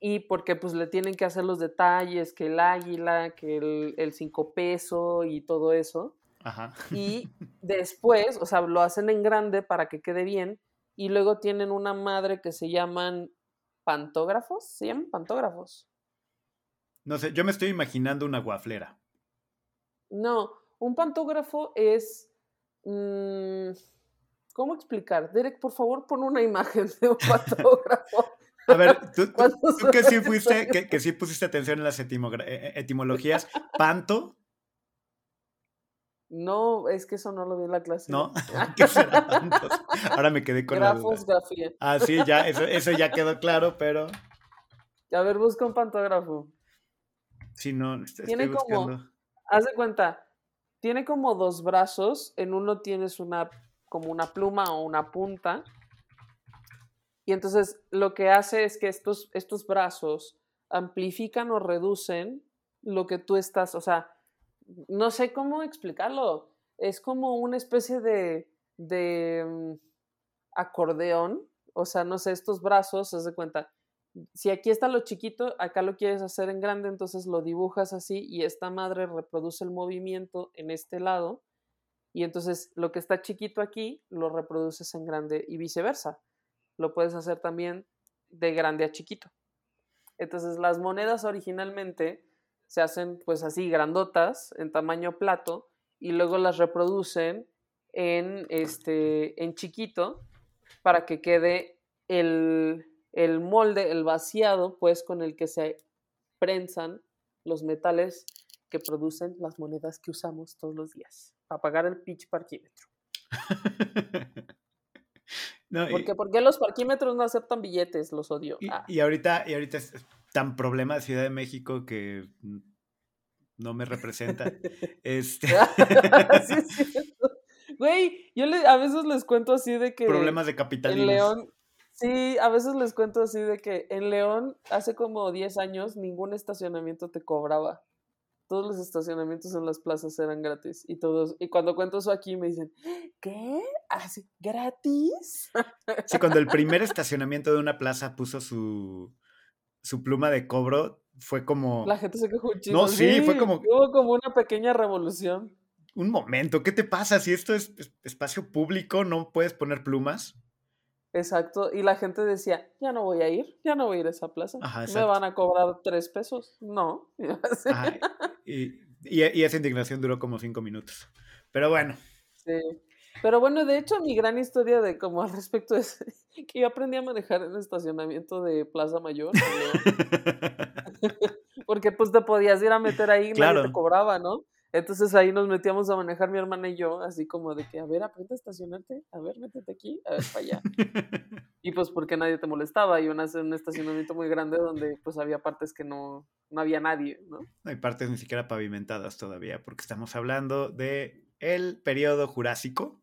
Y porque pues le tienen que hacer los detalles, que el águila, que el, el cinco peso y todo eso Ajá. y después, o sea, lo hacen en grande para que quede bien y luego tienen una madre que se llaman pantógrafos, se llaman pantógrafos. No sé, yo me estoy imaginando una guaflera. No, un pantógrafo es mm, ¿cómo explicar? Derek, por favor, pon una imagen de un pantógrafo. A ver, tú, tú- ¿Cuántos tú que sí fuiste, que, que sí pusiste atención en las eh, eh, etimologías, panto, No, es que eso no lo vi en la clase. ¿no? ¿Qué será? Ahora me quedé con la Grafos, duda. grafía. Ah, sí, ya, eso, eso ya quedó claro, pero A ver, busca un pantógrafo. sí, no, est- estoy Tiene como- buscando. Haz de cuenta, tiene como dos brazos, en uno tienes una como una pluma o una punta. Y entonces lo que hace es que estos, estos brazos amplifican o reducen lo que tú estás, o sea, no sé cómo explicarlo. Es como una especie de, de mm, acordeón. O sea, no sé, estos brazos, haz de cuenta. Si aquí está lo chiquito, acá lo quieres hacer en grande, entonces lo dibujas así y esta madre reproduce el movimiento en este lado. Y entonces lo que está chiquito aquí lo reproduces en grande y viceversa. Lo puedes hacer también de grande a chiquito. Entonces las monedas originalmente se hacen pues así grandotas en tamaño plato y luego las reproducen en este en chiquito para que quede el, el molde, el vaciado pues con el que se prensan los metales que producen las monedas que usamos todos los días para pagar el pitch parquímetro. No, y- ¿Por qué? ¿Por qué los parquímetros no aceptan billetes? Los odio. Y, Ah. y ahorita, y ahorita tan problema de Ciudad de México que no me representa. Este, Sí, es cierto. Güey, yo le- a veces les cuento así de que problemas de en capitalismo. León, sí, a veces les cuento así de que en León hace como 10 años ningún estacionamiento te cobraba. Todos los estacionamientos en las plazas eran gratis y todos y cuando cuento eso aquí me dicen, ¿qué? ¿Así gratis? Sí, cuando el primer estacionamiento de una plaza puso su, su pluma de cobro, fue como La gente se quejó un chingo. No, sí, fue como- Hubo como una pequeña revolución. un momento, ¿qué te pasa? Si esto es es- espacio público, ¿no puedes poner plumas? Exacto, y la gente decía, ya no voy a ir, ya no voy a ir a esa plaza. Ajá, Me van a cobrar tres pesos. No. Ajá, Y, y- y esa indignación duró como cinco minutos. Pero bueno, Sí. Pero bueno, de hecho, mi gran historia de como al respecto es que yo aprendí a manejar en el estacionamiento de Plaza Mayor. León, Porque pues te podías ir a meter ahí y nadie te cobraba, ¿no? Entonces ahí nos metíamos a manejar mi hermana y yo, así como de que, a ver, aprende a estacionarte, a ver, métete aquí, a ver, para allá. Y pues porque nadie te molestaba, y un, un estacionamiento muy grande donde pues había partes que no, no había nadie, ¿no? no hay partes ni siquiera pavimentadas todavía, porque estamos hablando de el periodo jurásico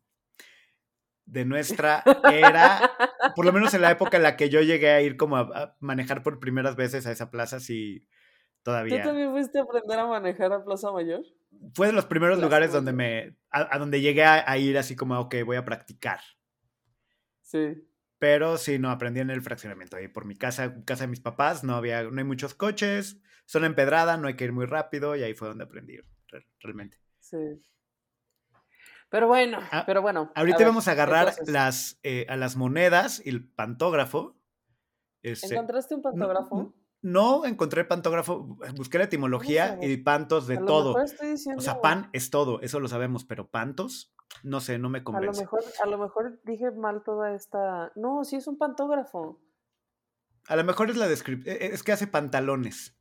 de nuestra era, por lo menos en la época en la que yo llegué a ir como a, a manejar por primeras veces a esa plaza, sí, ¿Tú todavía. también fuiste a aprender a manejar a Plaza Mayor? Fue de los primeros Plaza lugares donde me, a, a donde llegué a, a ir así como, ok, voy a practicar. Sí. Pero sí, no, aprendí en el fraccionamiento. Ahí por mi casa, casa de mis papás, no había, no hay muchos coches, zona empedrada, no hay que ir muy rápido, y ahí fue donde aprendí re- realmente. Sí. Pero bueno, Ah, pero bueno. Ahorita ver, vamos a agarrar entonces, las, eh, a las monedas y el pantógrafo. Este, ¿Encontraste un pantógrafo? No, encontré pantógrafo, busqué la etimología y pantos de a lo todo. mejor estoy diciendo. O sea, pan es todo, eso lo sabemos, pero pantos, no sé, no me A lo convence. mejor, a lo mejor dije mal toda esta. No, sí es un pantógrafo. A lo mejor es la descripción, es que hace pantalones.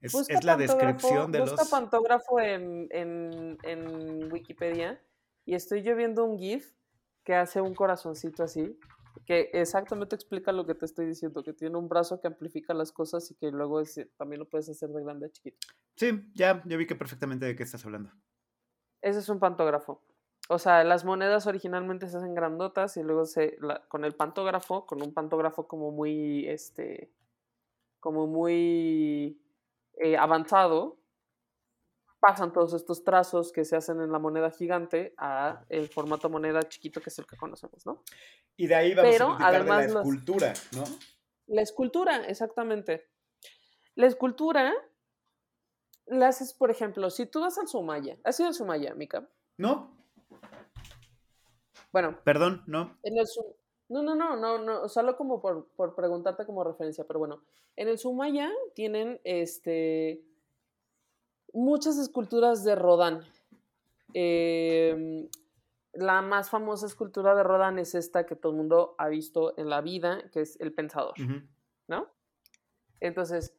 Es, la descripción de busca los... pantógrafo en, en, en Wikipedia y estoy yo viendo un GIF que hace un corazoncito así, que exactamente explica lo que te estoy diciendo, que tiene un brazo que amplifica las cosas y que luego es- también lo puedes hacer de grande a chiquito. Sí, ya, yo vi que perfectamente de qué estás hablando. Ese es un pantógrafo. O sea, las monedas originalmente se hacen grandotas y luego se la- con el pantógrafo, con un pantógrafo como muy este como muy eh, avanzado, pasan todos estos trazos que se hacen en la moneda gigante a el formato moneda chiquito que es el que conocemos, ¿no? Y de ahí vamos Pero, a platicar de además, la escultura, ¿no? La escultura, exactamente. La escultura la haces, por ejemplo, si tú vas al Sumaya, ¿has ido al Sumaya, Mika? No, Bueno, perdón, no. En el Su- No, no, no, no, no, solo como por, por preguntarte como referencia, pero bueno, en el Sumaya tienen este muchas esculturas de Rodán. Em, la más famosa escultura de Rodán es esta que todo el mundo ha visto en la vida, que es el Pensador. ¿no? Entonces,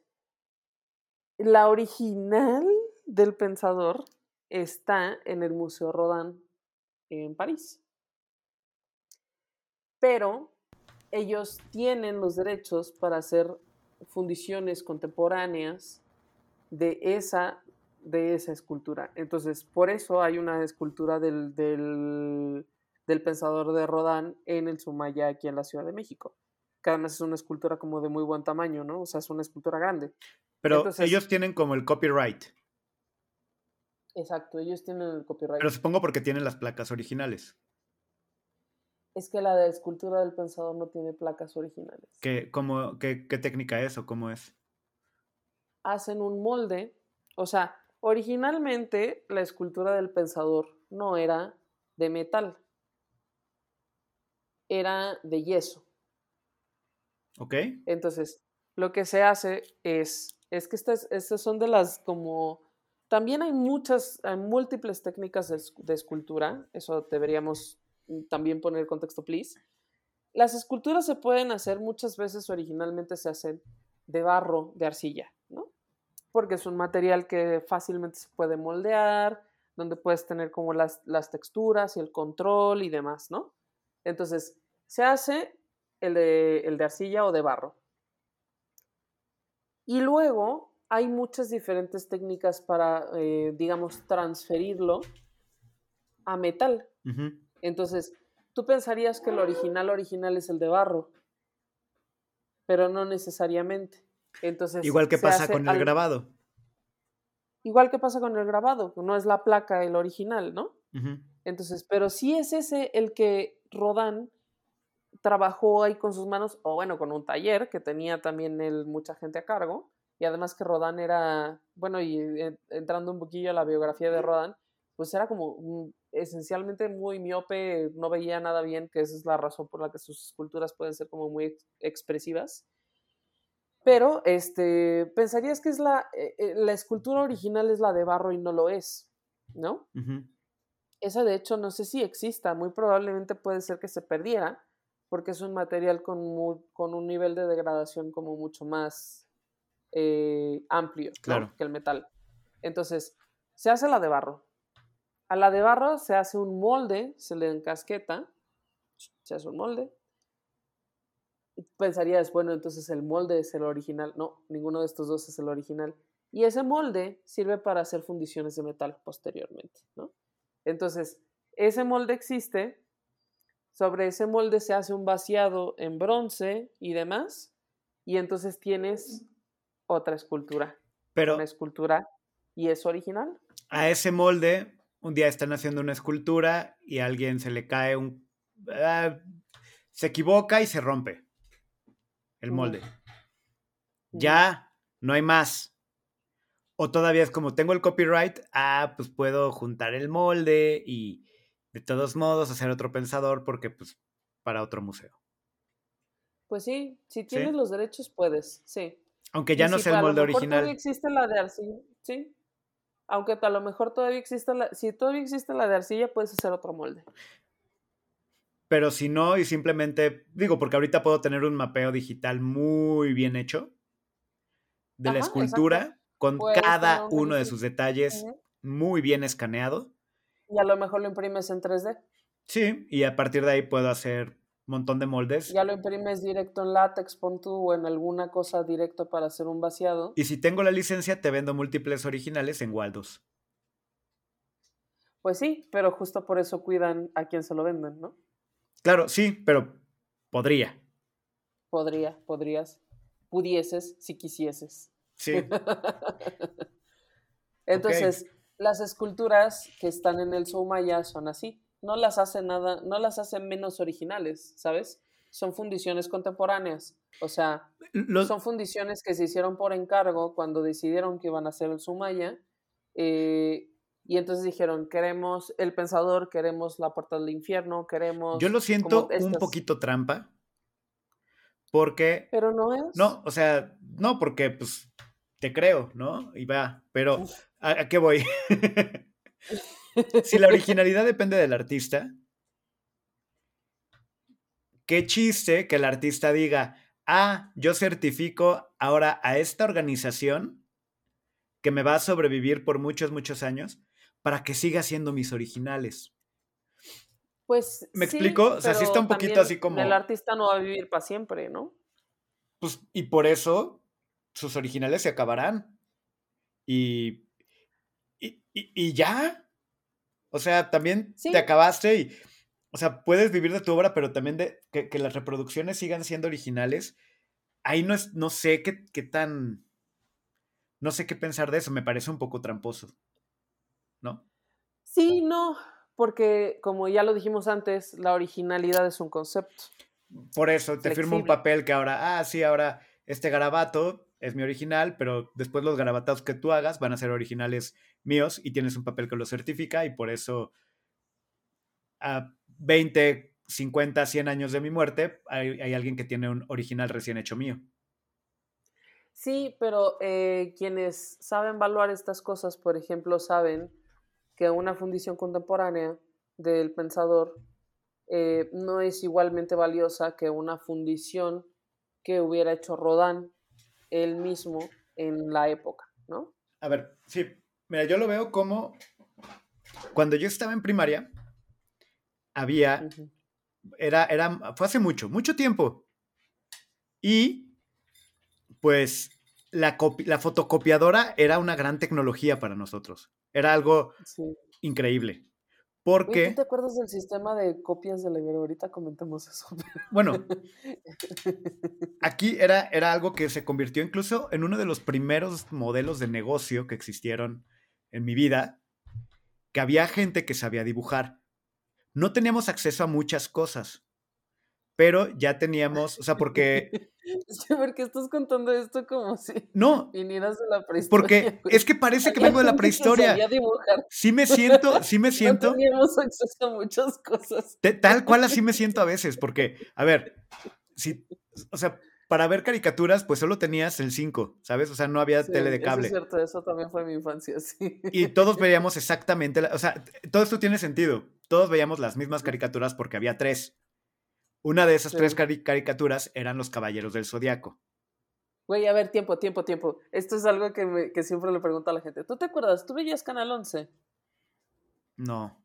la original del Pensador está en el Museo Rodin en París. Pero ellos tienen los derechos para hacer fundiciones contemporáneas de esa, de esa escultura. Entonces, por eso hay una escultura del, del, del pensador de Rodin en el Sumaya, aquí en la Ciudad de México. Que además es una escultura como de muy buen tamaño, ¿no? O sea, es una escultura grande. Pero Entonces- ellos tienen como el copyright. Exacto, ellos tienen el copyright. Pero supongo porque tienen las placas originales. Es que la de escultura del pensador no tiene placas originales. ¿Qué, cómo, qué, qué técnica es o cómo es? Hacen un molde. O sea, originalmente la escultura del pensador no era de metal. Era de yeso. ¿Ok? Entonces, lo que se hace es, es que estas, estas son de las como, también hay muchas, hay múltiples técnicas de, esc- de escultura, eso deberíamos también poner el contexto, please. Las esculturas se pueden hacer muchas veces, originalmente se hacen de barro, de arcilla. Porque es un material que fácilmente se puede moldear, donde puedes tener como las, las texturas y el control y demás, ¿no? Entonces, se hace el de, el de arcilla o de barro. Y luego hay muchas diferentes técnicas para, eh, digamos, transferirlo a metal. Entonces, tú pensarías que el original original es el de barro, pero no necesariamente. Entonces, Igual que pasa con el grabado. Igual que pasa con el grabado, no es la placa el original, ¿no? Entonces, pero sí es ese el que Rodán trabajó ahí con sus manos, o bueno, con un taller que tenía también él mucha gente a cargo, y además que Rodán era, bueno, y en- entrando un poquillo a la biografía de Rodán, pues era como, esencialmente muy miope, no veía nada bien, que esa es la razón por la que sus esculturas pueden ser como muy ex- expresivas. Pero este, pensarías que es la, eh, eh, la escultura original es la de barro y no lo es, ¿no? Esa de hecho no sé si exista, muy probablemente puede ser que se perdiera, porque es un material con, un nivel de degradación como mucho más eh, amplio ¿no? Claro. que el metal. Entonces, se hace la de barro. A la de barro se hace un molde, se le encasqueta, se hace un molde. Pensarías, bueno, entonces el molde es el original. No, ninguno de estos dos es el original. Y ese molde sirve para hacer fundiciones de metal posteriormente, ¿no? Entonces, ese molde existe, sobre ese molde se hace un vaciado en bronce y demás, y entonces tienes otra escultura, Pero una escultura, y es original. a ese molde, un día están haciendo una escultura y a alguien se le cae un... ah, se equivoca y se rompe el molde. Ya, no hay más. O todavía es como tengo el copyright, ah, pues puedo juntar el molde y de todos modos hacer otro pensador porque pues para otro museo. Pues sí, si tienes los derechos puedes, sí. Aunque ya Y no si sea el a lo molde mejor Todavía original. existe la de arcilla, sí. Aunque a lo mejor todavía existe la, si todavía existe la de arcilla, puedes hacer otro molde. Pero si no, y simplemente, digo, porque ahorita puedo tener un mapeo digital muy bien hecho de la escultura, exacto. con Puedes cada uno de sus detalles muy bien escaneado. Y a lo mejor lo imprimes en 3D. Sí, y a partir de ahí puedo hacer un montón de moldes. Ya lo imprimes directo en látex, pon tú, o en alguna cosa directo para hacer un vaciado. Y si tengo la licencia, te vendo múltiples originales en Waldos. Pues sí, pero justo por eso cuidan a quien se lo venden, ¿no? Claro, sí, pero podría. Podría, podrías, pudieses, si quisieses. Sí. Entonces, las esculturas que están en el Soumaya son así. No las hacen nada, no las hacen menos originales, ¿sabes? Son fundiciones contemporáneas. O sea, Los, son fundiciones que se hicieron por encargo cuando decidieron que iban a hacer el Sumaya. eh, y entonces dijeron, queremos el pensador, queremos la puerta del infierno, queremos... yo lo siento un poquito trampa. Porque. Pero no es. No, o sea, no, porque pues te creo, ¿no? Y va, pero ¿a, a qué voy? si la originalidad depende del artista, qué chiste que el artista diga, ah, yo certifico ahora a esta organización que me va a sobrevivir por muchos, muchos años para que siga haciendo mis originales. Pues ¿Me sí, explico? O sea, sí está un poquito así como- El artista no va a vivir para siempre, ¿no? Pues, y por eso sus originales se acabarán. Y, y, y- y ya. O sea, también Sí. te acabaste y, o sea, puedes vivir de tu obra, pero también de que, que las reproducciones sigan siendo originales. Ahí no, es, no sé qué, qué tan... No sé qué pensar de eso, me parece un poco tramposo. Sí, no, porque como ya lo dijimos antes, la originalidad es un concepto. Por eso te firmo un papel que ahora, ah, sí, ahora este garabato es mi original, pero después los garabatados que tú hagas van a ser originales míos y tienes un papel que lo certifica y por eso a 20, 50, 100 años de mi muerte hay, hay alguien que tiene un original recién hecho mío. Sí, pero eh, quienes saben evaluar estas cosas, por ejemplo, saben que una fundición contemporánea del pensador eh, no es igualmente valiosa que una fundición que hubiera hecho Rodin él mismo en la época, ¿no? A ver, sí, mira, yo lo veo como cuando yo estaba en primaria, había era, era, fue hace mucho, mucho tiempo. Y pues la, la fotocopiadora era una gran tecnología para nosotros. Era algo Sí. increíble. Porque, ¿Tú te acuerdas del sistema de copias de la Ibero? Ahorita comentamos eso. bueno, aquí era, era algo que se convirtió incluso en uno de los primeros modelos de negocio que existieron en mi vida, que había gente que sabía dibujar. No teníamos acceso a muchas cosas, pero ya teníamos, o sea, porque... Sí, porque estás contando esto como si No, vinieras de la prehistoria. porque güey. es que parece que vengo de la prehistoria. Sí me siento, sí me siento, No teníamos acceso a muchas cosas. te- tal cual así me siento a veces, porque, a ver, si, o sea, para ver caricaturas, pues solo tenías el 5, ¿sabes? O sea, no había Sí, tele de eso cable. es cierto, eso también fue mi infancia, sí. Y todos veíamos exactamente, la- o sea, todo esto tiene sentido. Todos veíamos las mismas caricaturas porque había tres. Una de esas Sí. tres cari- caricaturas eran los Caballeros del Zodiaco. Güey, a ver, tiempo, tiempo, tiempo. Esto es algo que, me- que siempre le pregunto a la gente. ¿Tú te acuerdas? ¿Tú veías Canal 11? No.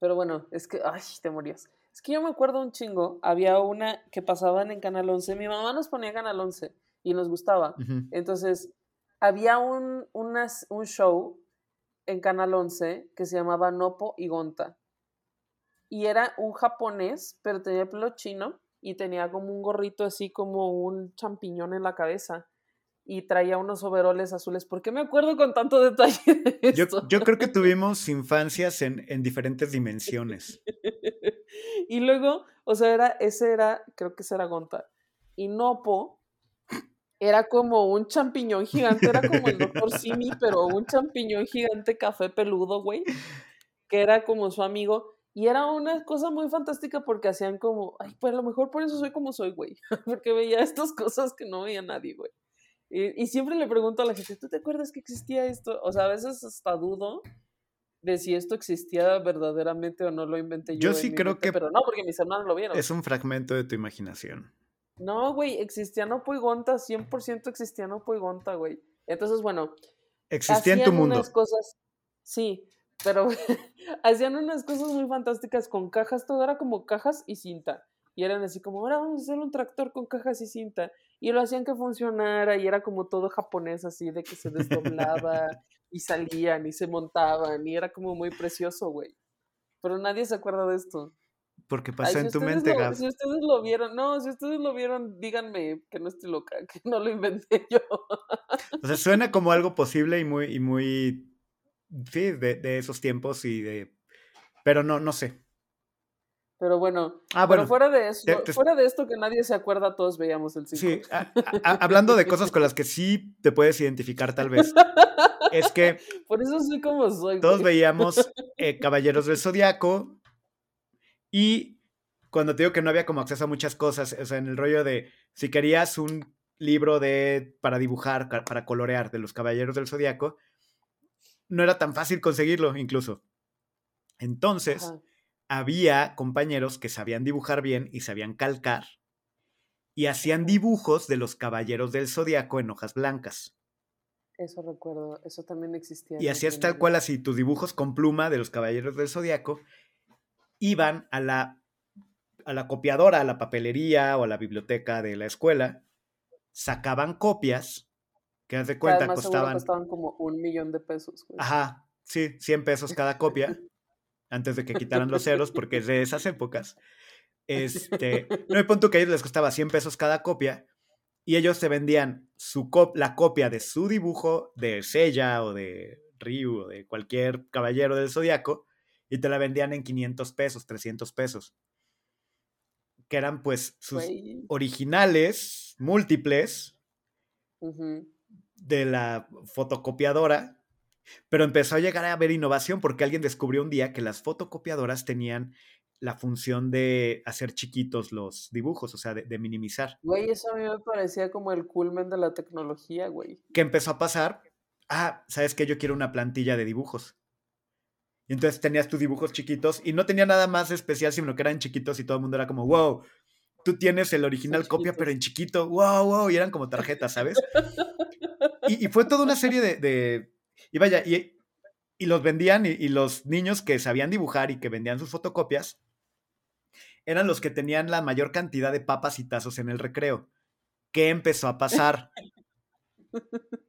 Pero bueno, es que, ay, te morías. Es que yo me acuerdo un chingo. Había una que pasaban en Canal 11. Mi mamá nos ponía Canal 11 y nos gustaba. Entonces, había un, unas- un show en Canal 11 que se llamaba Nopo y Gonta. Y era un japonés, pero tenía el pelo chino y tenía como un gorrito así como un champiñón en la cabeza. Y traía unos overoles azules. ¿Por qué me acuerdo con tanto detalle de Yo, yo creo que tuvimos infancias en, en diferentes dimensiones. y luego, o sea, era, ese era, creo que ese era Gonta. Y Nopo era como un champiñón gigante, era como el doctor Simi, pero un champiñón gigante café peludo, güey, que era como su amigo. Y era una cosa muy fantástica porque hacían como, ay, pues a lo mejor por eso soy como soy, güey, porque veía estas cosas que no veía nadie, güey. Y, y siempre le pregunto a la gente, ¿tú te acuerdas que existía esto? O sea, a veces hasta dudo de si esto existía verdaderamente o no lo inventé yo. Yo sí creo mente, que- Pero no, porque mis hermanos lo vieron. Es un fragmento de tu imaginación. No, güey, existía Nopo y Gonta, 100% existía Nopo y Gonta, güey. Entonces, bueno, Existía en tu mundo. cosas, sí, pero hacían unas cosas muy fantásticas con cajas, todo era como cajas y cinta. Y eran así como, ahora vamos a hacer un tractor con cajas y cinta. Y lo hacían que funcionara y era como todo japonés así, de que se desdoblaba y salían y se montaban y era como muy precioso, güey. Pero nadie se acuerda de esto. Porque Ay, pasó si en tu mente, lo- Gab. Si ustedes lo vieron, no, si ustedes lo vieron, díganme que no estoy loca, que no lo inventé yo. O sea, suena como algo posible y muy, y muy, sí, de, de esos tiempos y de, pero no, no sé. Pero bueno, Ah, pero bueno, fuera de eso, te- te- fuera de esto que nadie se acuerda, todos veíamos el 5. sí, a- a- a- hablando de cosas con las que sí te puedes identificar tal vez, es que Por eso soy como soy. todos güey. veíamos eh, Caballeros del Zodiaco y cuando te digo que no había como acceso a muchas cosas, o sea, en el rollo de si querías un libro de para dibujar, para colorear de los Caballeros del Zodiaco, no era tan fácil conseguirlo incluso. Entonces, Ajá. había compañeros que sabían dibujar bien y sabían calcar y hacían dibujos de los Caballeros del Zodiaco en hojas blancas. Eso recuerdo, eso también existía. Y hacías tal cual así, tus dibujos con pluma de los Caballeros del Zodiaco iban a la, a la copiadora, a la papelería o a la biblioteca de la escuela, sacaban copias, que haz de cuenta además costaban, costaban como un millón de pesos. güey. ajá, sí, 100 pesos cada copia, antes de que quitaran los ceros, porque es de esas épocas. Este, no me punto que a ellos les costaba 100 pesos cada copia y ellos te vendían su cop- la copia de su dibujo de Sella o de Ryu o de cualquier caballero del zodiaco y te la vendían en 500 pesos, 300 pesos. Que eran pues sus Güey. originales múltiples Ujú. De la fotocopiadora, pero empezó a llegar a haber innovación porque alguien descubrió un día que las fotocopiadoras tenían la función de hacer chiquitos los dibujos, o sea, de, de minimizar. Güey, eso a mí me parecía como el culmen de la tecnología, güey. ¿Qué empezó a pasar? Ah, ¿sabes qué? Yo quiero una plantilla de dibujos. Y entonces tenías tus dibujos chiquitos y no tenía nada más especial, sino que eran chiquitos y todo el mundo era como, wow, tú tienes el original copia, chiquitos. pero en chiquito, wow, wow, y eran como tarjetas, ¿sabes? Y, y fue toda una serie de, de- y vaya, y, y los vendían y, y los niños que sabían dibujar y que vendían sus fotocopias eran los que tenían la mayor cantidad de papas y tazos en el recreo. ¿Qué empezó a pasar?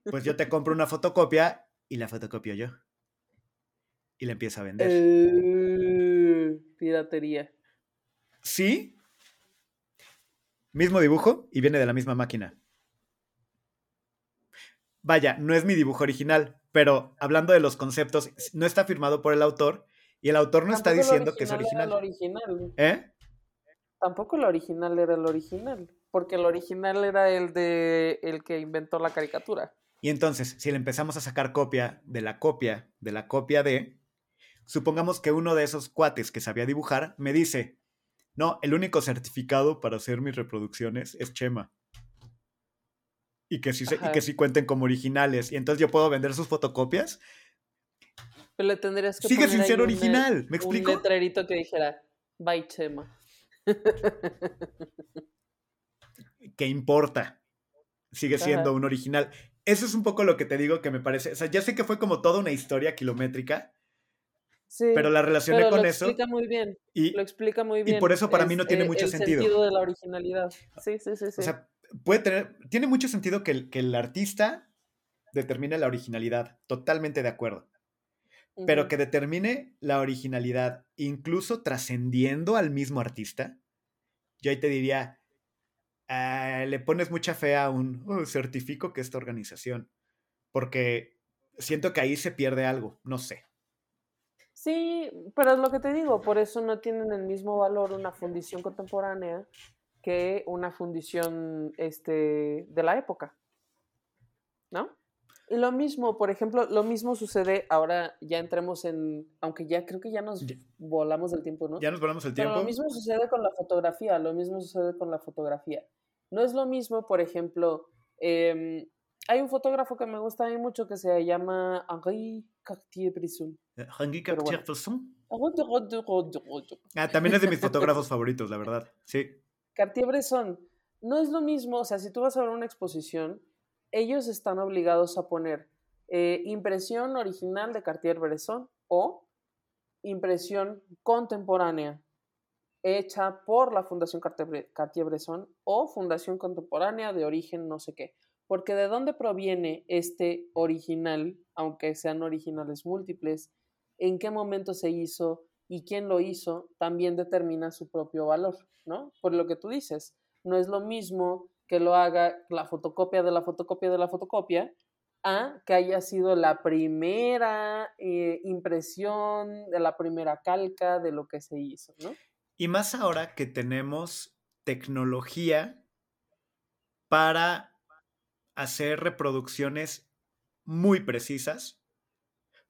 Pues yo te compro una fotocopia y la fotocopio yo. Y la empiezo a vender. Eh, piratería. Sí. Mismo dibujo y viene de la misma máquina. Vaya, no es mi dibujo original, pero hablando de los conceptos, no está firmado por el autor y el autor no está Tampoco diciendo que es original era lo original. ¿Eh? tampoco el original era el original, porque el original era el de el que inventó la caricatura. Y entonces, si le empezamos a sacar copia de la copia de la copia de, supongamos que uno de esos cuates que sabía dibujar me dice, no, el único certificado para hacer mis reproducciones es Chema. Y que sí, se- y Ajá. que sí cuenten como originales. Y entonces yo puedo vender sus fotocopias. Pero le tendrías que Sigue sin ser un, original, ¿me un explico? letrerito que dijera, bye Chema. ¿Qué importa? Sigue siendo Ajá. un original. Eso es un poco lo que te digo que me parece. O sea, ya sé que fue como toda una historia kilométrica, Sí, pero la relacioné pero con lo eso. explica muy bien, Y, lo explica muy bien. por eso para mí no tiene eh, mucho el sentido. de la originalidad. Sí, sí, sí, sí. o sea, puede tener. Tiene mucho sentido que el, que el artista determine la originalidad. Totalmente de acuerdo. Pero que determine la originalidad, incluso trascendiendo al mismo artista, yo ahí te diría, ah, le pones mucha fe a un "Oh, certifico que esta organización, porque siento que ahí se pierde algo, no sé. Sí, pero es lo que te digo, por eso no tienen el mismo valor una fundición contemporánea que una fundición este, de la época. ¿No? Y lo mismo, por ejemplo, lo mismo sucede, ahora ya entremos en, aunque ya creo que ya nos volamos del tiempo, ¿no? Ya nos volvemos el Pero tiempo. lo mismo sucede con la fotografía, lo mismo sucede con la fotografía. No es lo mismo, por ejemplo, em, hay un fotógrafo que me gusta a mí mucho que se llama Henri Cartier-Bresson. Cartier-Bresson. Ah, también es de mis fotógrafos favoritos, la verdad. Sí. Cartier-Bresson no es lo mismo, o sea, si tú vas a ver una exposición, ellos están obligados a poner eh, impresión original de Cartier-Bresson o impresión contemporánea hecha por la Fundación Cartier- Cartier-Bresson o Fundación Contemporánea de origen no sé qué. Porque de dónde proviene este original, aunque sean originales múltiples, en qué momento se hizo y quién lo hizo, también determina su propio valor, ¿no? Por lo que tú dices, no es lo mismo que lo haga la fotocopia de la fotocopia de la fotocopia a que haya sido la primera eh, impresión, de la primera calca de lo que se hizo, ¿no? Y más ahora que tenemos tecnología para hacer reproducciones muy precisas.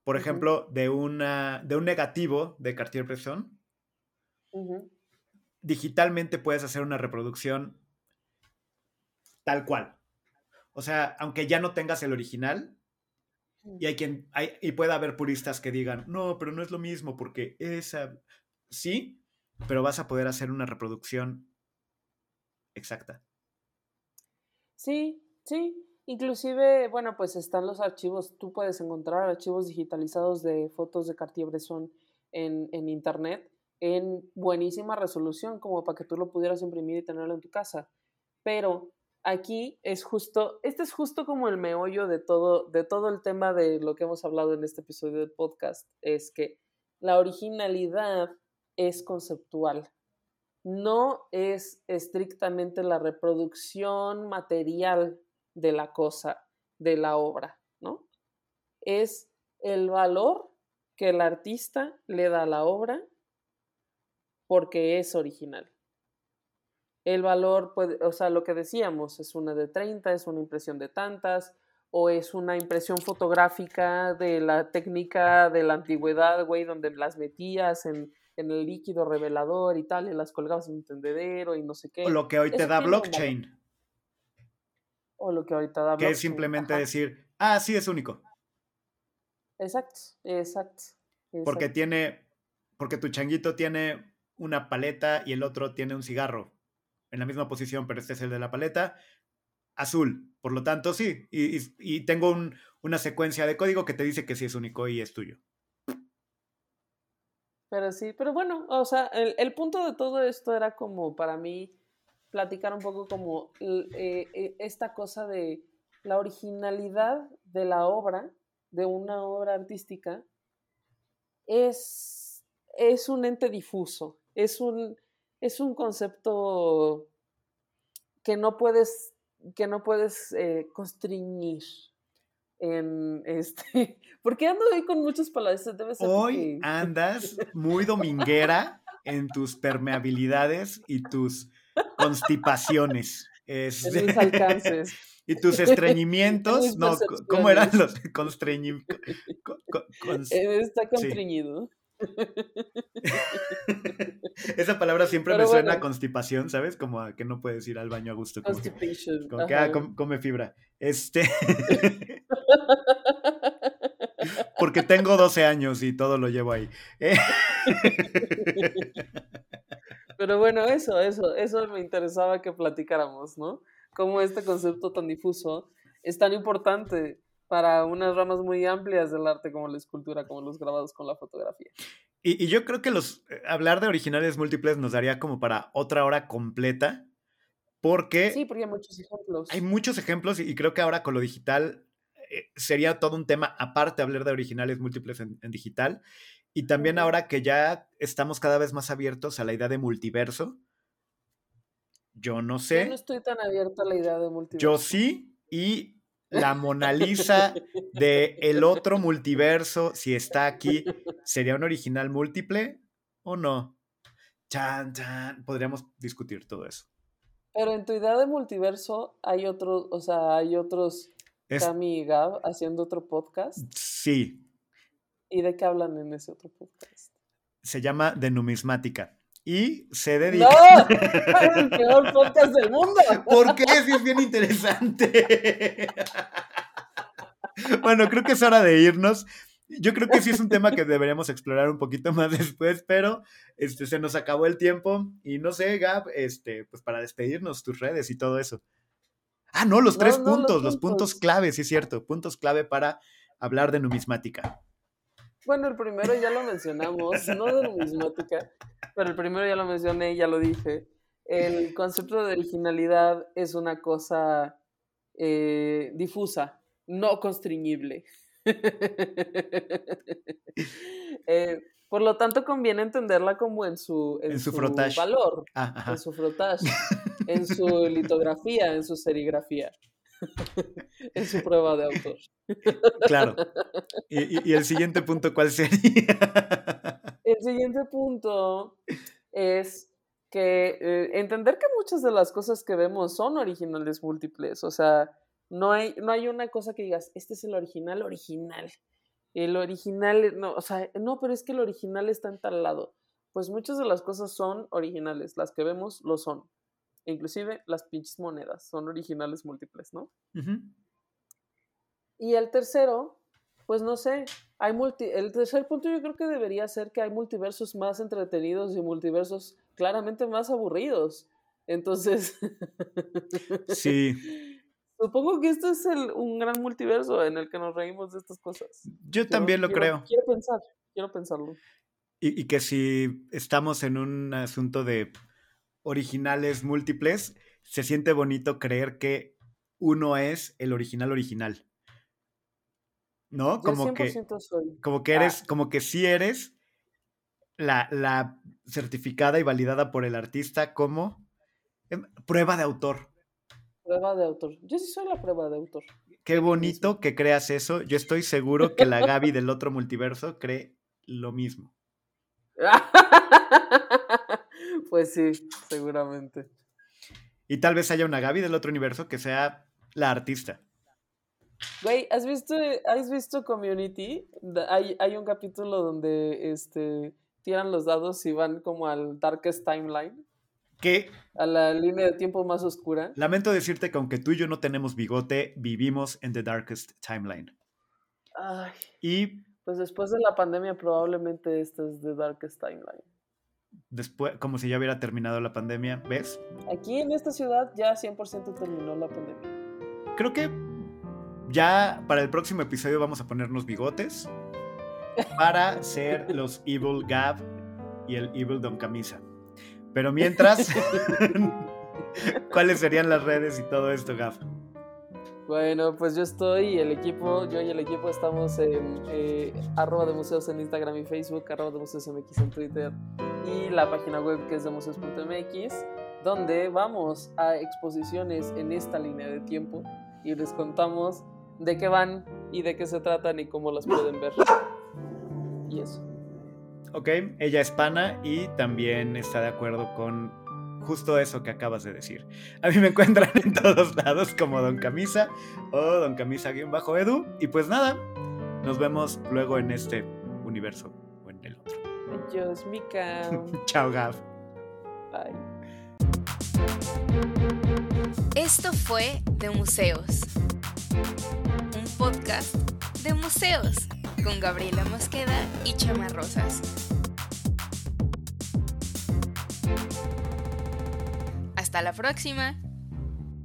Por ejemplo, de, una, de un negativo de Cartier-Bresson, digitalmente puedes hacer una reproducción tal cual. O sea, aunque ya no tengas el original, y hay quien hay, y puede haber puristas que digan, no, pero no es lo mismo, porque esa sí, pero vas a poder hacer una reproducción exacta. Sí, sí. Inclusive, bueno, pues están los archivos, tú puedes encontrar archivos digitalizados de fotos de Cartier-Bresson en, en internet en buenísima resolución, como para que tú lo pudieras imprimir y tenerlo en tu casa. Pero aquí es justo, este es justo como el meollo de todo, de todo el tema de lo que hemos hablado en este episodio del podcast, es que la originalidad es conceptual no es estrictamente la reproducción material de la cosa, de la obra, ¿no? Es el valor que el artista le da a la obra porque es original. El valor puede, o sea, lo que decíamos, es una de 30, es una impresión de tantas, o es una impresión fotográfica de la técnica de la antigüedad, güey, donde las metías en, en el líquido revelador y tal, y las colgabas en un tendedero y no sé qué. O lo que hoy te da blockchain, O lo que ahorita da que es simplemente ajá. decir, ah, sí, es único. Exacto, exacto. Porque tiene, porque tu changuito tiene una paleta y el otro tiene un cigarro en la misma posición, pero este es el de la paleta, azul. Por lo tanto, sí. Y, y- y tengo un- una secuencia de código que te dice que sí es único y es tuyo. Pero sí, pero bueno, o sea, el, el punto de todo esto era como para mí platicar un poco como eh, eh, esta cosa de la originalidad de la obra, de una obra artística, es, es un ente difuso, es un, es un concepto que no puedes, que no puedes eh, constriñir en este. ¿Por qué ando hoy con muchas palabras? Debe ser Hoy porque- andas muy dominguera en tus permeabilidades y tus constipaciones. Es, En mis alcances. y tus estreñimientos, no, ¿cómo eran los constreñimientos? Eh, Está constreñido. Esa palabra siempre Pero me suena a constipación, ¿sabes? Como a que no puedes ir al baño a gusto. Como Constipation. como que, ah, com- come fibra. Este, porque tengo 12 años y todo lo llevo ahí. Eh, Pero bueno, eso, eso, eso me interesaba que platicáramos, ¿no? Cómo este concepto tan difuso es tan importante para unas ramas muy amplias del arte como la escultura, como los grabados con la fotografía. Y, y yo creo que los eh, hablar de originales múltiples nos daría como para otra hora completa, porque Sí, porque hay muchos ejemplos. hay muchos ejemplos y, y creo que ahora con lo digital eh, sería todo un tema aparte hablar de originales múltiples en, en digital. Y también ahora que ya estamos cada vez más abiertos a la idea de multiverso, yo no Yo sé, no estoy tan abierta a la idea de multiverso. yo sí, y la Mona Lisa de el otro multiverso, si está aquí, ¿sería un original múltiple o no? Chan, chan. Podríamos discutir todo eso. Pero en tu idea de multiverso hay otros, o sea, hay otros Es- Cami y Gab haciendo otro podcast. sí, ¿Y de qué hablan en ese otro podcast? se llama De Numismática. Y se ¡No! dedica. ¡El peor podcast del mundo! ¿Por qué? Sí, es bien interesante. bueno, creo que es hora de irnos. Yo creo que sí es un tema que deberíamos explorar un poquito más después, pero este, se nos acabó el tiempo. Y no sé, Gab, este, pues para despedirnos, tus redes y todo eso. Ah, no, los No, tres no, los puntos, los puntos. puntos clave, sí es cierto. Puntos clave para hablar de numismática. Bueno, el primero ya lo mencionamos, no de numismática, pero el primero ya lo mencioné, ya lo dije. El concepto de originalidad es una cosa eh, difusa, no constriñible. Eh, por lo tanto, conviene entenderla como en su, en En su valor, Ah, en su frotage, en su litografía, en su serigrafía, en su prueba de autor. Claro. Y, y- y el siguiente punto, ¿cuál sería? El siguiente punto es que eh, entender que muchas de las cosas que vemos son originales múltiples. O sea, no hay, no hay una cosa que digas, este es el original original. El original, no, o sea, no, pero es que el original está en tal lado. Pues muchas de las cosas son originales, las que vemos lo son. Inclusive las pinches monedas son originales múltiples, ¿no? Y el tercero, pues no sé, hay multi el tercer punto yo creo que debería ser que hay multiversos más entretenidos y multiversos claramente más aburridos. Entonces, Sí. supongo que este es el, un gran multiverso en el que nos reímos de estas cosas. Yo Quiero- también lo quiero- creo. Quiero pensar, quiero pensarlo. Y, y que si estamos en un asunto de originales múltiples, se siente bonito creer que uno es el original original. ¿No? Yo Como que, 100% soy. como que Ah. eres, como que sí eres la, la certificada y validada por el artista como em, prueba de autor. Prueba de autor. Yo sí soy la prueba de autor. Qué bonito que creas eso. Yo estoy seguro que la Gaby del otro multiverso cree lo mismo. pues sí, seguramente. Y tal vez haya una Gaby del otro universo que sea la artista. Güey, ¿has visto, ¿has visto Community? Hay, hay un capítulo donde este, tiran los dados y van como al Darkest Timeline, Que a la línea de tiempo más oscura. lamento decirte que aunque tú y yo no tenemos bigote, vivimos en The Darkest Timeline. Ay, Y pues después de la pandemia probablemente este es The Darkest Timeline. Después, como si ya hubiera terminado la pandemia, ¿ves? Aquí en esta ciudad ya 100% terminó la pandemia. Creo que ya para el próximo episodio vamos a ponernos bigotes para ser los Evil Gab y el Evil Don Camisa. Pero mientras, ¿cuáles serían las redes y todo esto, Gab? Bueno, pues yo estoy y el equipo, yo y el equipo estamos en eh, arroba de museos en Instagram y Facebook, arroba de museos MX en Twitter y la página web que es de museos.mx, donde vamos a exposiciones en esta línea de tiempo y les contamos de qué van y de qué se tratan y cómo las pueden ver. Y eso. ok, ella es pana y también está de acuerdo con justo eso que acabas de decir. A mí me encuentran en todos lados como Don Camisa o Don Camisa-Edu. Y pues nada, nos vemos luego en este universo o en el otro. Adiós, Mika. Chao, Gav. Bye. Esto fue De Museos, un podcast de museos con Gabriela Mosqueda y Chama Rosas. Hasta la próxima.